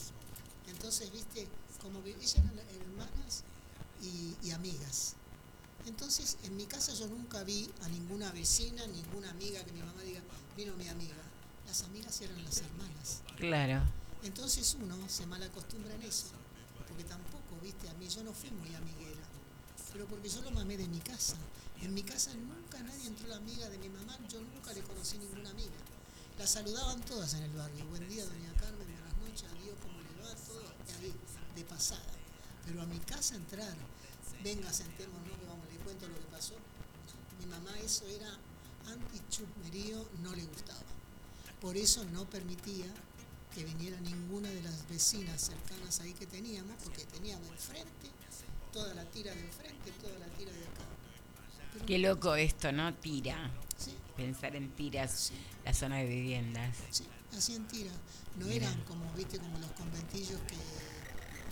Entonces, viste, como que ellas eran hermanas y, y amigas. Entonces, en mi casa yo nunca vi a ninguna vecina, ninguna amiga que mi mamá diga, vino mi amiga. Las amigas eran las hermanas. Claro. Entonces uno se mal acostumbra en eso, porque tampoco, viste, a mí yo no fui muy amiguera, pero porque yo lo mamé de mi casa. En mi casa nunca nadie entró la amiga de mi mamá, yo nunca le conocí ninguna amiga. La saludaban todas en el barrio. Buen día, doña Carmen, buenas noches, adiós, ¿cómo le va? Todo ahí, de pasada. Pero a mi casa entrar, venga, sentémonos, que vamos, le cuento lo que pasó. Mi mamá eso era anti-chusmerío, no le gustaba. Por eso no permitía que viniera ninguna de las vecinas cercanas ahí que teníamos, porque teníamos enfrente, toda la tira de enfrente, toda la tira de acá. Pero Qué loco esto, ¿no? Tira. Sí, Pensar en tiras, Sí. la zona de viviendas. sí, hacían tira. No Mira. eran como, viste, como los conventillos que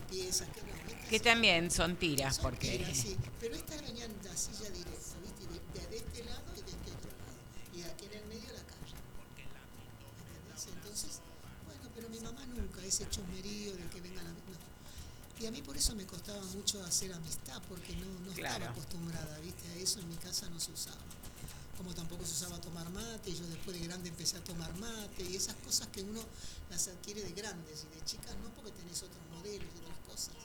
piezas, que no, ¿viste? Que también son tiras, son porque... tiras, sí. Pero estas venían de la silla directa, viste, de, de- de este lado y de este otro lado. Y aquí en el medio la calle. ¿Entendés? Entonces, bueno, pero mi mamá nunca, ese chusmerío de que vengan a... no. Y a mí por eso me costaba mucho hacer amistad, porque no, no Claro. estaba acostumbrada, ¿viste? A eso en mi casa no se usaba. Como tampoco se usaba tomar mate, y yo después de grande empecé a tomar mate, y esas cosas que uno las adquiere de grandes y de chicas no porque tenés otros modelos otras cosas.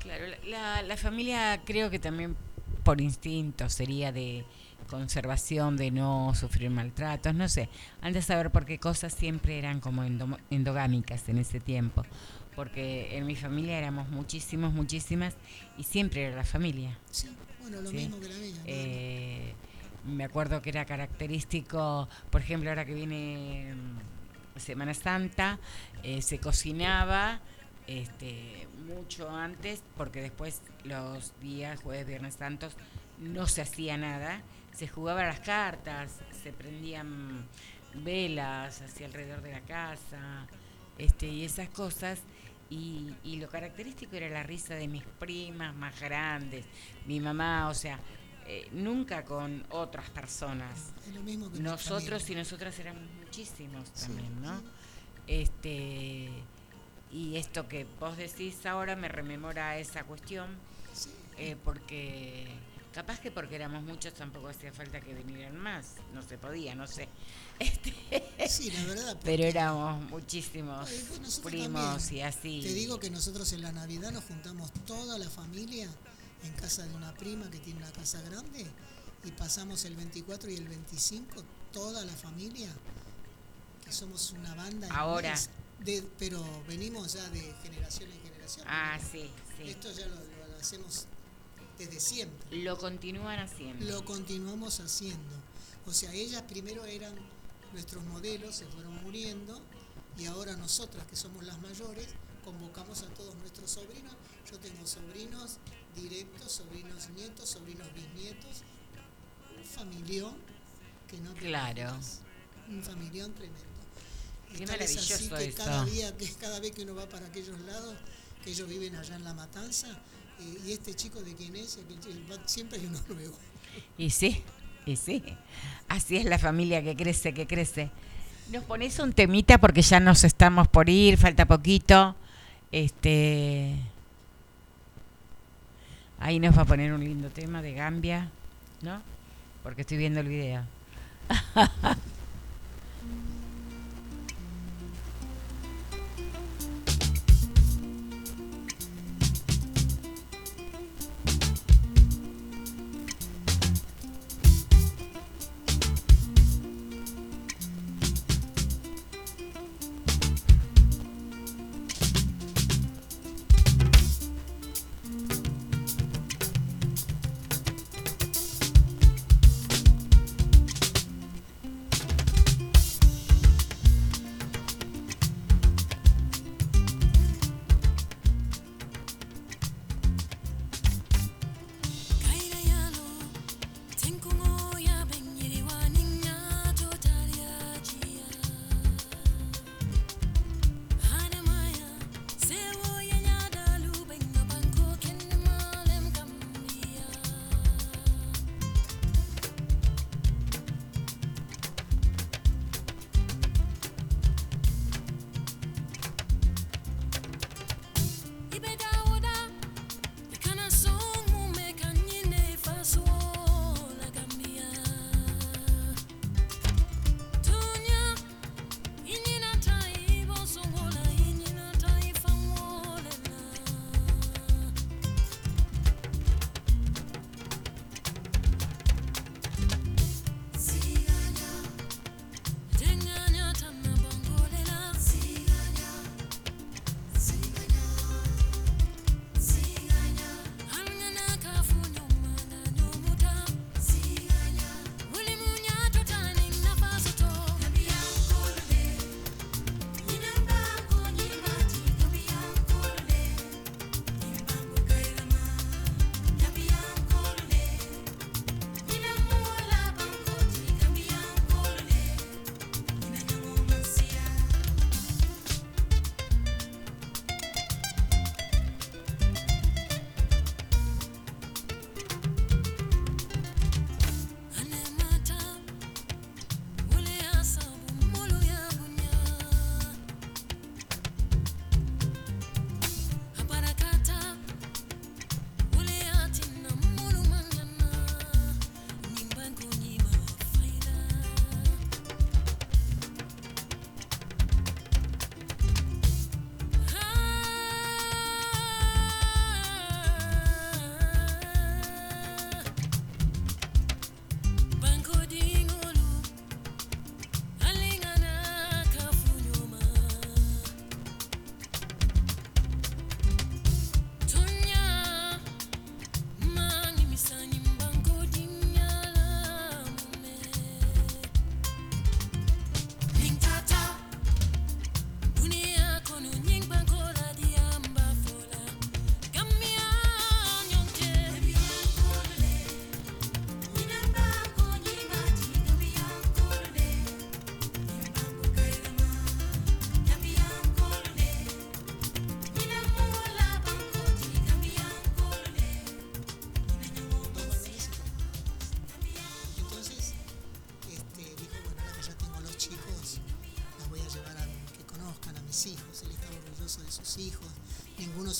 Claro, la- la, familia creo que también por instinto sería de conservación, de no sufrir maltratos, no sé. Antes de saber por qué cosas siempre eran como endo- endogámicas en ese tiempo. Porque en mi familia éramos muchísimos, muchísimas, y siempre era la familia. Sí, bueno, lo Sí. mismo que la mía. Eh, me acuerdo que era característico, por ejemplo, ahora que viene mm, Semana Santa, eh, se cocinaba este, mucho antes, porque después los días, jueves, viernes santos, no se hacía nada, se jugaban las cartas, se prendían velas hacia alrededor de la casa, este, y esas cosas. Y, y lo característico era la risa de mis primas más grandes, mi mamá, o sea, eh, nunca con otras personas. Es lo mismo que Nosotros y nosotras éramos muchísimos Sí, también, ¿no? sí. Este y esto que vos decís ahora me rememora esa cuestión, Sí, eh, porque capaz que porque éramos muchos tampoco hacía falta que vinieran más, no se podía, no sé. Este, sí, la verdad. pero éramos muchísimos pues primos también. y así. Te digo que nosotros en la Navidad nos juntamos toda la familia en casa de una prima que tiene una casa grande y pasamos el 24 y el 25 toda la familia, que somos una banda. Ahora. De- pero venimos ya de generación en generación. Ah, sí, sí. Esto ya lo, lo hacemos desde siempre. Lo continúan haciendo. Lo continuamos haciendo. O sea, ellas primero eran nuestros modelos, se fueron muriendo y ahora nosotras que somos las mayores convocamos a todos nuestros sobrinos. Yo tengo sobrinos directos, sobrinos nietos, sobrinos bisnietos. Un familión que no Claro. Un familión tremendo. Qué tal es así que cada día, que cada vez que uno va para aquellos lados, que ellos viven allá en La Matanza, eh, y este chico de quién es, siempre hay uno nuevo. Y sí, y sí. Así es la familia que crece, que crece. Nos ponéis un temita porque ya nos estamos por ir, falta poquito. Este. Ahí nos va a poner un lindo tema de Gambia, ¿no? Porque estoy viendo el video.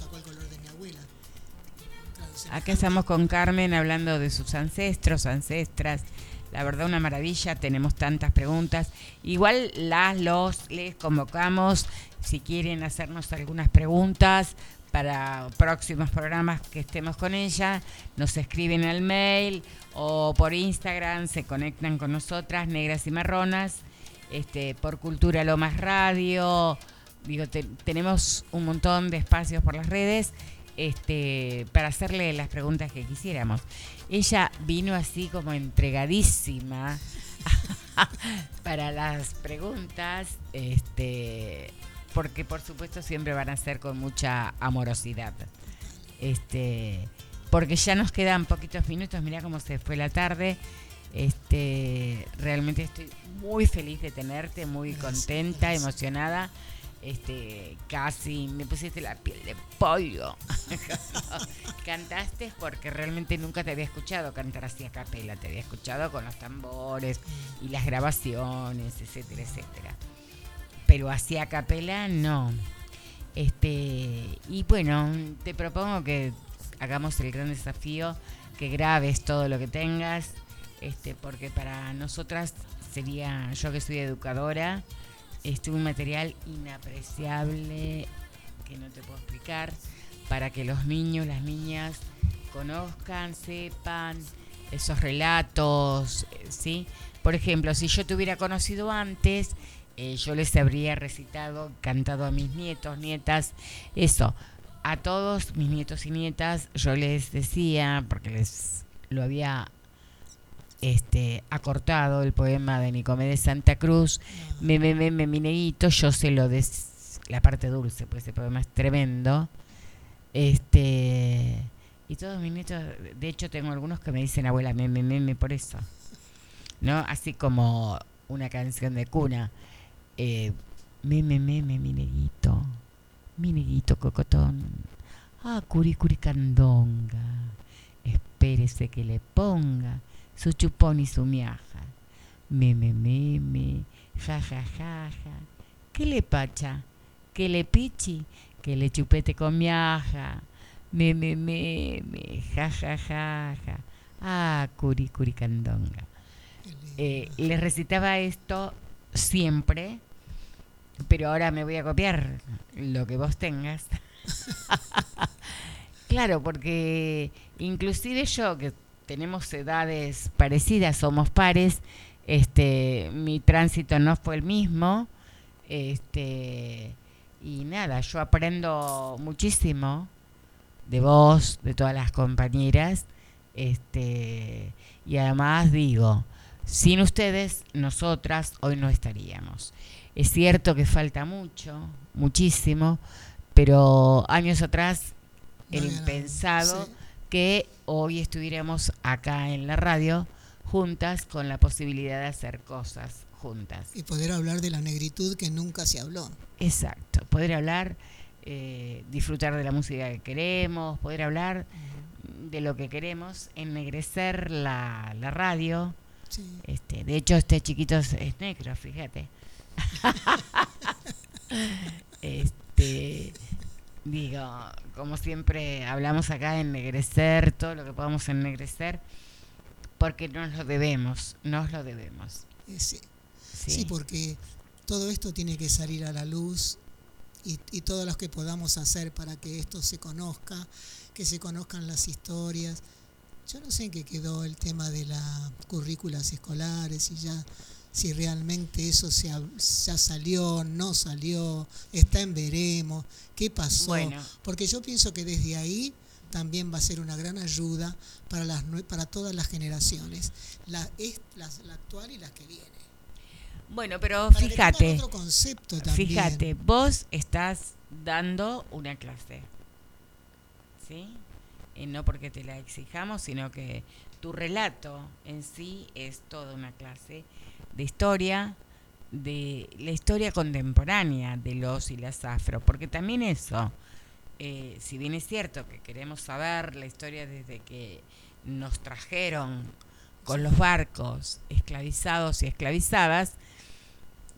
sacó el color de mi abuela. Acá estamos con Carmen hablando de sus ancestros, ancestras. La verdad, una maravilla. Tenemos tantas preguntas. Igual las, los, les convocamos si quieren hacernos algunas preguntas para próximos programas que estemos con ella. Nos escriben al mail o por Instagram, se conectan con nosotras, negras y marronas. Este, por Cultura Lomas Radio. Digo, te- tenemos un montón de espacios por las redes este, para hacerle las preguntas que quisiéramos. Ella vino así como entregadísima para las preguntas, este, porque por supuesto siempre van a ser con mucha amorosidad. Este, porque ya nos quedan poquitos minutos, mira cómo se fue la tarde. Este, realmente estoy muy feliz de tenerte, muy contenta, emocionada. Este, casi me pusiste la piel de pollo. Cantaste porque realmente nunca te había escuchado cantar así a capela, te había escuchado con los tambores y las grabaciones, etcétera, etcétera. Pero así a capela no. Este, y bueno, te propongo que hagamos el gran desafío, que grabes todo lo que tengas, este, porque para nosotras sería, yo que soy educadora, este un material inapreciable que no te puedo explicar para que los niños, las niñas conozcan, sepan esos relatos, ¿sí? Por ejemplo, si yo te hubiera conocido antes, eh, yo les habría recitado, cantado a mis nietos, nietas, eso. A todos mis nietos y nietas yo les decía, porque les lo había este, acortado el poema de Nicomedes Santa Cruz, me, me, me, me, mi neguito, yo se lo des, la parte dulce, pues ese poema es tremendo. Este, y todos mis nietos, de hecho tengo algunos que me dicen abuela, me, me, me, por eso. ¿No? Así como una canción de cuna. Eh, me, me, me, me, mi neguito, mi neguito cocotón. Ah, curi, curi, candonga. Espérese que le ponga su chupón y su miaja. Me, me, me, me, ja, ja, ja, ja. ¿Qué le pacha? ¿Qué le pichi? Que le chupete con miaja. Me, me, me, me, ja, ja, ja, ja. Ah, curi, curi, candonga. Qué. Eh, les recitaba esto siempre, pero ahora me voy a copiar lo que vos tengas. claro, porque inclusive yo que tenemos edades parecidas, somos pares, este, mi tránsito no fue el mismo, este, y nada, yo aprendo muchísimo de vos, de todas las compañeras, este, y además digo, sin ustedes, nosotras hoy no estaríamos. Es cierto que falta mucho, muchísimo, pero años atrás No nada. impensado Sí. Que hoy estuviéramos acá en la radio juntas con la posibilidad de hacer cosas juntas. Y poder hablar de la negritud que nunca se habló. Exacto, poder hablar, eh, disfrutar de la música que queremos, poder hablar de lo que queremos, ennegrecer la, la radio. Sí. Este, de hecho, este chiquito es, es negro, fíjate. este, digo, como siempre hablamos acá, ennegrecer todo lo que podamos ennegrecer, porque nos lo debemos, nos lo debemos. Eh, sí. Sí, Sí, porque todo esto tiene que salir a la luz y, y todo lo que podamos hacer para que esto se conozca, que se conozcan las historias. Yo no sé en qué quedó el tema de las currículas escolares y ya si realmente eso se, ya salió, no salió, está en veremos, qué pasó. Bueno. Porque yo pienso que desde ahí también va a ser una gran ayuda para, las, para todas las generaciones, la, es, las- la actual y las que vienen. Bueno, pero Para fíjate. otro concepto también. Fíjate, vos estás dando una clase, ¿sí? Y no porque te la exijamos, sino que tu relato en sí es toda una clase de historia, de la historia contemporánea de los y las afro, porque también eso, eh, si bien es cierto que queremos saber la historia desde que nos trajeron con los barcos esclavizados y esclavizadas,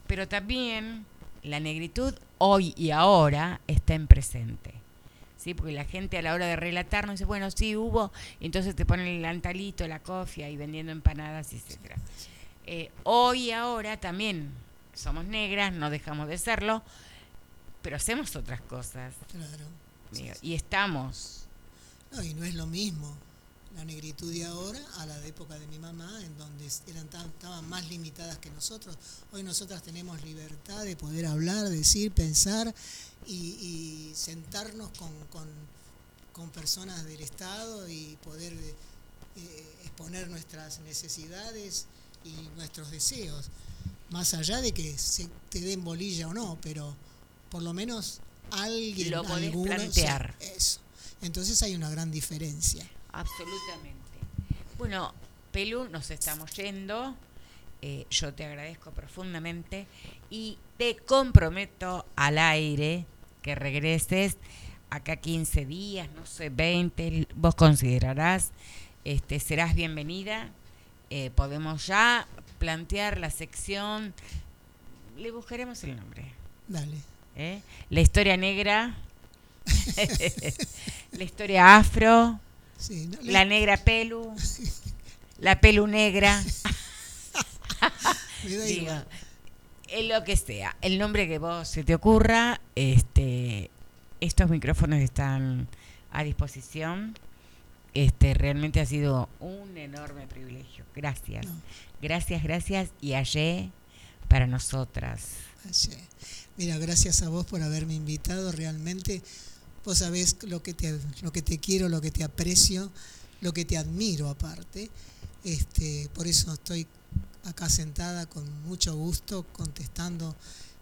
pero también la negritud hoy y ahora está en presente. ¿Sí? Porque la gente a la hora de relatar no dice, bueno, sí hubo, y entonces te ponen el antalito, la cofia y vendiendo empanadas, etcétera. Eh, hoy ahora también somos negras, no dejamos de serlo, pero hacemos otras cosas. Claro. digo, Y estamos. No, y no es lo mismo la negritud de ahora a la de época de mi mamá, en donde eran tan- estaban más limitadas que nosotros. Hoy nosotras tenemos libertad de poder hablar, decir, pensar y, y sentarnos con, con- con personas del Estado y poder eh, exponer nuestras necesidades y nuestros deseos. Más allá de que se te den bolilla o no, pero por lo menos alguien, Lo alguno, plantear. eso. Entonces hay una gran diferencia. Absolutamente. Bueno, Pelu, nos estamos yendo. Eh, yo te agradezco profundamente y te comprometo al aire que regreses acá 15 días, no sé, 20, vos considerarás, este, serás bienvenida. Eh, podemos ya plantear la sección, le buscaremos el nombre. Dale. ¿eh? La historia negra, la historia afro, Sí, no, le- la negra pelu, la pelu negra, me da digo, igual. En lo que sea, el nombre que vos se te ocurra, este, estos micrófonos están a disposición. Este, realmente ha sido un enorme privilegio. Gracias. No. Gracias, gracias. Y ayer para nosotras. Ayer. Mira, gracias a vos por haberme invitado. Realmente, vos sabés lo que te, lo que te quiero, lo que te aprecio, lo que te admiro aparte. Este, por eso estoy acá sentada con mucho gusto, contestando,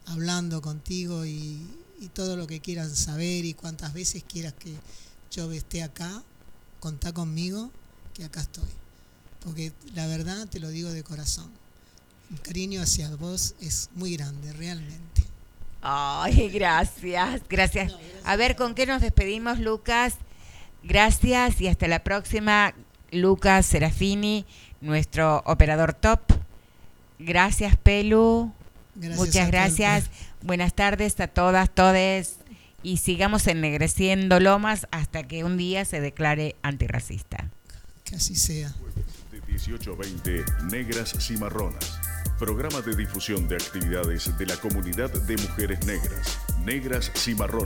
hablando contigo y, y todo lo que quieran saber y cuantas veces quieras que yo esté acá, contá conmigo, que acá estoy. Porque la verdad te lo digo de corazón. Mi cariño hacia vos es muy grande, realmente. Ay, gracias, gracias. A ver, ¿con qué nos despedimos, Lucas? Gracias y hasta la próxima, Lucas Serafini, nuestro operador top. Gracias, Pelu. Gracias Muchas gracias. Buenas tardes a todas, todes. Y sigamos ennegreciendo lomas hasta que un día se declare antirracista. Que así sea. de 18 a 20 Negras Cimarronas. Programa de difusión de actividades de la comunidad de mujeres negras. Negras Cimarronas.